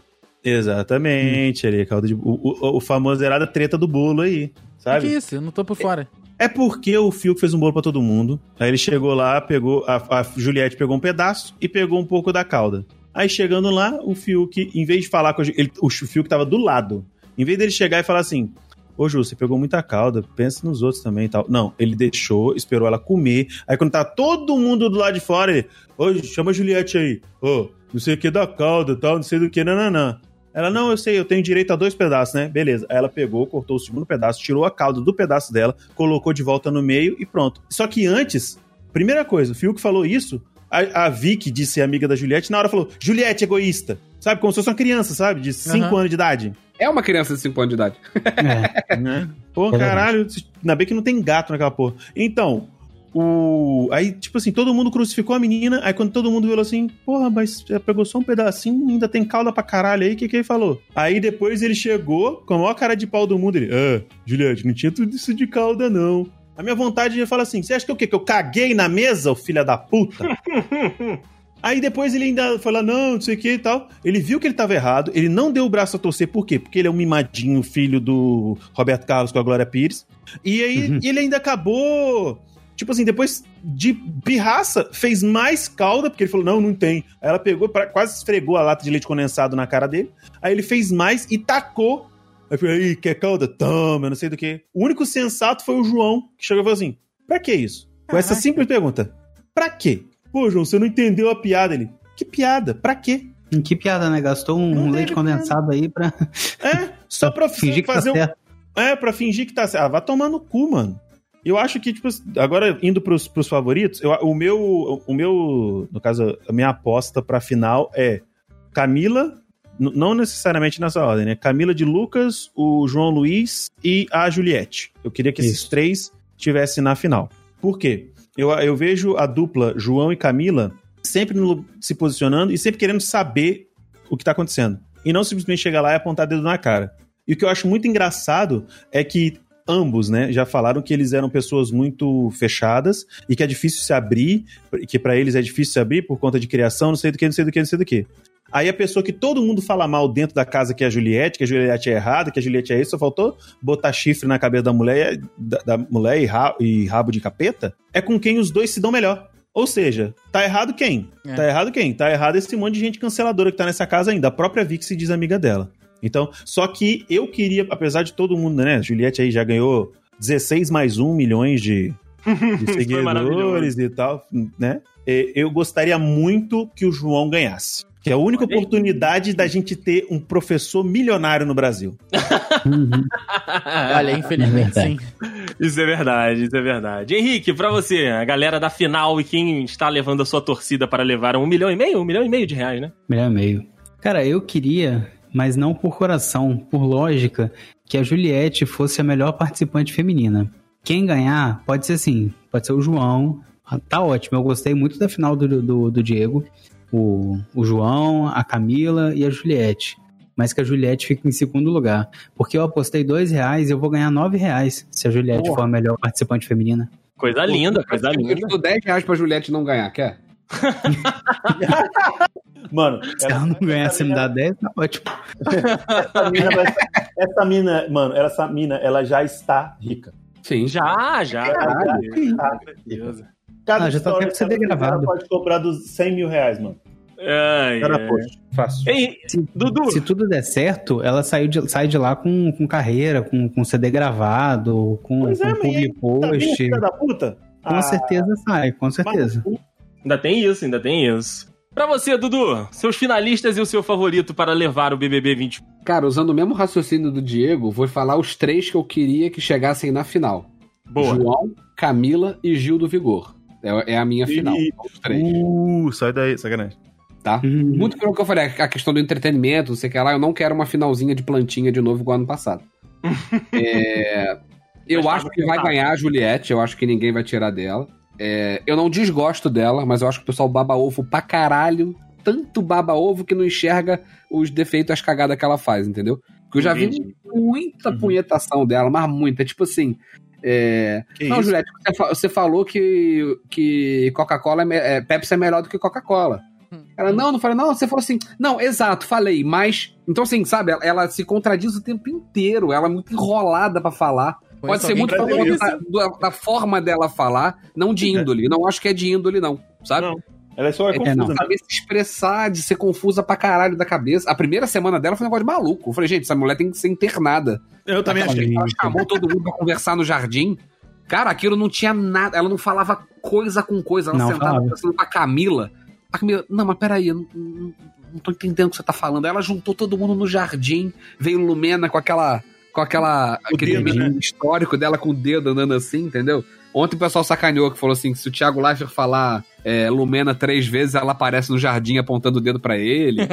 Exatamente, ali, a calda de, o, o, o famoso errada treta do bolo aí, Que sabe? isso? Eu não tô por fora. É porque o Fiuk fez um bolo pra todo mundo. Aí ele chegou lá, pegou. A, a Juliette pegou um pedaço e pegou um pouco da calda. Aí chegando lá, o Fiuk, em vez de falar com a ele, o Fiuk tava do lado. Em vez dele chegar e falar assim: Ô Ju, você pegou muita calda, pensa nos outros também e tal. Não, ele deixou, esperou ela comer. Aí quando tá todo mundo do lado de fora, ele: Ô, chama a Juliette aí. Ô, não sei o que da calda tal, não sei do que, nananã. Ela, não, eu sei, eu tenho direito a dois pedaços, né? Beleza. Aí ela pegou, cortou o segundo pedaço, tirou a calda do pedaço dela, colocou de volta no meio e pronto. Só que antes, primeira coisa, o Fiuk falou isso, a, a Vicky disse amiga da Juliette, na hora falou, Juliette, egoísta. Sabe, como se fosse uma criança, sabe? De 5 Aham. anos de idade. É uma criança de 5 anos de idade. É. né? Pô, caralho, ainda bem que não tem gato naquela porra. Então, o. Aí, tipo assim, todo mundo crucificou a menina. Aí, quando todo mundo viu assim, porra, mas já pegou só um pedacinho, ainda tem calda pra caralho aí, o que, que ele falou? Aí depois ele chegou com a maior cara de pau do mundo. Ele, ah, Juliette, não tinha tudo isso de calda, não. A minha vontade é falar assim: você acha que o quê? Que eu caguei na mesa, o filho da puta? Aí depois ele ainda falou, não, não sei o que e tal. Ele viu que ele tava errado, ele não deu o braço a torcer, por quê? Porque ele é um mimadinho, filho do Roberto Carlos com a Glória Pires. E aí Uhum. ele ainda acabou. Tipo assim, depois de pirraça, fez mais calda, porque ele falou, não, não tem. Aí ela pegou, pra- quase esfregou a lata de leite condensado na cara dele. Aí ele fez mais e tacou. Aí falei, aí, quer calda? Toma, não sei do que. O único sensato foi o João, que chegou e falou assim: pra que isso? Com essa simples pergunta: pra quê? Pô, João, você não entendeu a piada. Ele, que piada? Pra quê? Que piada, né? Gastou um leite condensado aí pra É, só pra fingir que fazer tá um. certo. É, pra fingir que tá certo. Ah, vai tomar no cu, mano. Eu acho que, tipo, agora indo pros, pros favoritos, eu- o meu, o meu, no caso, a minha aposta pra final é Camila, não necessariamente nessa ordem, né? Camila de Lucas, o João Luiz e a Juliette. Eu queria que esses Isso. três estivessem na final. Por quê? Eu, eu vejo a dupla João e Camila sempre no- se posicionando e sempre querendo saber o que tá acontecendo. E não simplesmente chegar lá e apontar dedo na cara. E o que eu acho muito engraçado é que ambos, né, já falaram que eles eram pessoas muito fechadas e que é difícil se abrir, que pra eles é difícil se abrir por conta de criação, não sei do que, não sei do que, não sei do que. Aí a pessoa que todo mundo fala mal dentro da casa, que é a Juliette, que a Juliette é errada, que a Juliette é isso, só faltou botar chifre na cabeça da mulher, da, da mulher e, ra- e rabo de capeta, é com quem os dois se dão melhor. Ou seja, tá errado quem? É. Tá errado quem? Tá errado esse monte de gente canceladora que tá nessa casa ainda. A própria Vic se diz amiga dela. Então, só que eu queria, apesar de todo mundo, né? Juliette aí já ganhou 16 mais 1 milhões de, de seguidores e tal, né? Eu gostaria muito que o João ganhasse. Que é a única Olha aí. oportunidade da gente ter um professor milionário no Brasil. Uhum. Olha, infelizmente, É sim. Isso é verdade, isso é verdade. Henrique, pra você, a galera da final e quem está levando a sua torcida para levar um milhão e meio? Um milhão e meio de reais, né? Melhor meio. Cara, eu queria, mas não por coração, por lógica, que a Juliette fosse a melhor participante feminina. Quem ganhar, pode ser assim, pode ser o João. Ah, Tá ótimo, eu gostei muito da final do, do, do Diego. O, o João, a Camila e a Juliette. Mas que a Juliette fique em segundo lugar. Porque eu apostei dois reais e eu vou ganhar nove reais se a Juliette Porra. for a melhor participante feminina. Coisa linda, coisa Eu linda. te dou 10 reais pra Juliette não ganhar, quer? Mano, Se ela não ganhar, você me dá 10, tá ótimo. essa mina, essa mina, mano, essa mina, ela já está rica. Sim. Já, já. Caralho. Deus. Cada Ah, já tá story até com CD ela gravado. ela pode cobrar dos 100 mil reais, mano. Ai, Cada ai. post. Fácil. Ei, Dudu, Se tudo der certo, ela saiu de, sai de lá com, com carreira, com, com CD gravado, com, Pois é, com mas public Tá vendo, post. da puta? Com Ah, certeza sai, com certeza. Ainda tem isso, ainda tem isso. Pra você, Dudu, seus finalistas e o seu favorito para levar o BBB 20. Cara, usando o mesmo raciocínio do Diego, vou falar os três que eu queria que chegassem na final. Boa. João, Camila e Gil do Vigor. É, é a minha final. E- Os três, Uh, sai daí, sacanagem. tá? Uhum. Muito pelo que eu falei, a questão do entretenimento, não sei o que lá, eu não quero uma finalzinha de plantinha de novo igual ano passado. É, eu Mas acho que vai ganhar a Juliette, eu acho que ninguém vai tirar dela. É, eu não desgosto dela, mas eu acho que o pessoal baba ovo pra caralho. Tanto baba ovo que não enxerga os defeitos, as cagadas que ela faz, entendeu? Porque eu já vi Entendi. muita Uhum. punhetação dela, mas muita. Tipo assim. é, Que não, isso? Juliette, você fa- você falou que, que Coca-Cola é, é, Pepsi é melhor do que Coca-Cola. Ela, não, não falei, não, você falou assim, não, exato, falei, mas. Então, assim, sabe, ela, ela se contradiz o tempo inteiro, ela é muito enrolada pra falar. Pode ser muito da, da- forma dela falar, não de índole. Não acho que é de índole, não, sabe? Não. Ela é só é É, confusa. não. né? Saber se expressar, de ser confusa pra caralho da cabeça. A primeira semana dela foi um negócio de maluco. Eu falei, gente, essa mulher tem que ser internada. Eu também Aquela achei. que Ela chamou todo mundo pra conversar no jardim. Cara, aquilo não tinha nada. Ela não falava coisa com coisa. Ela Não sentava falava. conversando com a Camila. A Camila, não, mas peraí, eu não, não, não tô entendendo o que você tá falando. Aí Ela juntou todo mundo no jardim. Veio Lumena com aquela. Com aquela. aquele dedo, né? histórico dela com o dedo andando assim, entendeu? Ontem o pessoal sacaneou que falou assim: que se o Thiago Leifert falar é, Lumena três vezes, ela aparece no jardim apontando o dedo pra ele.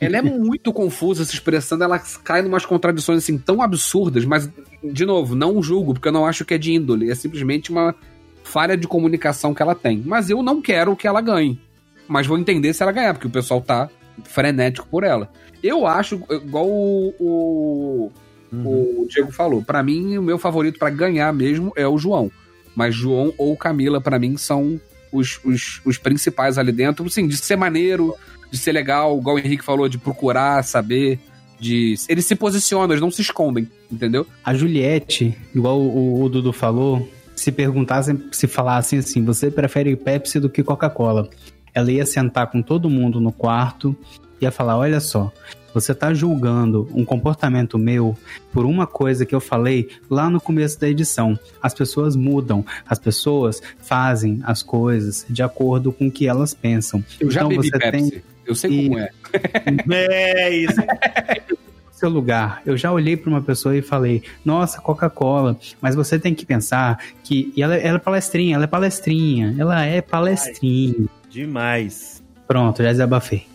Ela é muito confusa se expressando, ela cai numas contradições assim tão absurdas, mas, de novo, não julgo, porque eu não acho que é de índole, é simplesmente uma falha de comunicação que ela tem. Mas eu não quero que ela ganhe. Mas vou entender se ela ganhar, porque o pessoal tá frenético por ela. Eu acho, igual o, o, o Diego falou, pra mim, o meu favorito pra ganhar mesmo é o João. Mas João ou Camila, pra mim, são os, os, os principais ali dentro. Sim, de ser maneiro, de ser legal, igual o Henrique falou, de procurar, saber, de. Eles se posicionam, eles não se escondem, entendeu? A Juliette, igual o, o Dudu falou, se perguntassem, se falassem assim, você prefere Pepsi do que Coca-Cola? Ela ia sentar com todo mundo no quarto ia falar, olha só, você tá julgando um comportamento meu por uma coisa que eu falei lá no começo da edição. As pessoas mudam, as pessoas fazem as coisas de acordo com o que elas pensam. Eu já então bebi você Pepsi. tem Eu sei E- como é. É isso. seu lugar. Eu já olhei para uma pessoa e falei, nossa, Coca-Cola, mas você tem que pensar que. E ela, ela é palestrinha, ela é palestrinha, ela é palestrinha. Demais. Pronto, já desabafei.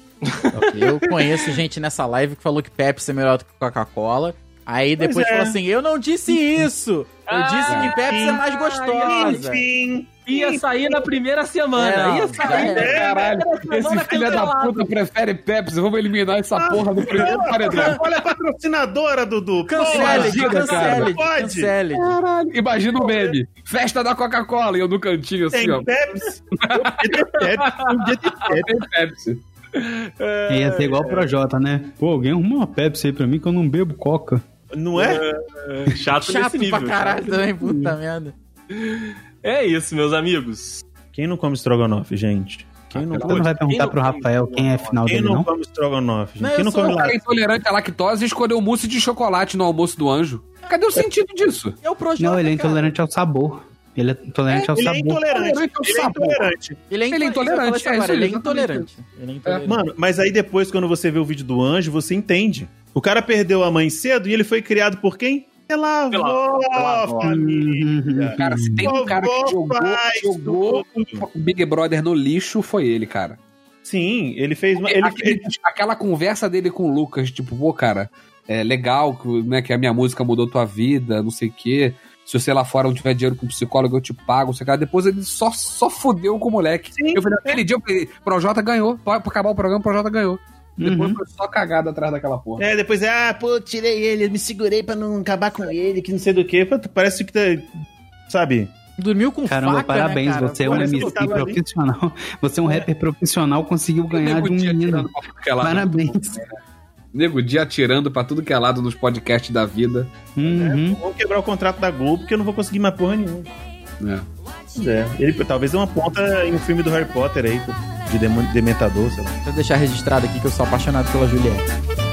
Eu conheço gente nessa live que falou que Pepsi é melhor do que Coca-Cola. Aí depois é. falou assim: Eu não disse isso! Eu Ah, disse que Pepsi é mais gostosa. Enfim. Ia sair na primeira semana. É, ia sair. é. Caralho, Semana esse filho da puta prefere Pepsi. Vamos eliminar essa porra do primeiro paredão. Olha a patrocinadora, Dudu. Cancele, cara. cancele, Pode. cancele. Caralho. Imagina o meme. Festa da Coca-Cola e eu no cantinho assim, Tem ó. Pepsi. Eu podia ter Pepsi. Um dia tem Pepsi. Pepsi. Ia ser igual o Projota, né? Pô, alguém arruma uma Pepsi aí pra mim que eu não bebo Coca. Não é? Chato, Chato nesse nível. pra caralho chato. também, puta merda. É isso, meus amigos. Quem não come estrogonofe, gente? Quem não, Você não vai perguntar não pro Rafael quem é final quem dele, não não? come estrogonofe? gente? Não, Quem eu não sou come O lá? cara é intolerante à lactose e escolheu mousse de chocolate no almoço do anjo. Cadê o sentido disso? É o Projota, Não, ele é cara. intolerante ao sabor. Ele é intolerante ao Ele é sabor. intolerante. Intolerante ao Ele é sabor. intolerante. Ele é, Ele é into- intolerante, falei é ele é exatamente. intolerante. Ele é intolerante. Mano, mas aí depois, quando você vê o vídeo do anjo, você entende. O cara perdeu a mãe cedo e ele foi criado por quem? Pela Pela- avó, pela avó. família. Cara, se tem um cara que jogou, jogou o Big Brother no lixo, foi ele, cara. Sim, ele fez uma. Ele, Aquele- aquela conversa dele com o Lucas, tipo, pô, cara, é legal né, que a minha música mudou tua vida, não sei o quê. Se você lá fora não tiver dinheiro com psicólogo, eu te pago, sei o que. Depois ele só, só fudeu com o moleque. Sim. eu falei, aquele dia eu falei, Projota ganhou. Pra pra acabar o programa, Projota ganhou. Depois Uhum. foi só cagada atrás daquela porra. É, depois é, ah, pô, tirei ele, me segurei pra não acabar com ele, que não sei do que. Parece que tá. Sabe? Dormiu com Caramba, faca, parabéns, né, cara? você é um MC tava ali. profissional. Você é um rapper profissional, conseguiu ganhar de um menino. atirando pra tudo é. Nego Dia atirando pra tudo que é lado nos podcasts da vida. Uhum. Vou quebrar o contrato da Globo porque eu não vou conseguir mais porra nenhuma. né? Pois é. Ele talvez é uma ponta em um filme do Harry Potter aí, de Dementador, sei lá. Deixa eu deixar registrado aqui que eu sou apaixonado pela Juliette.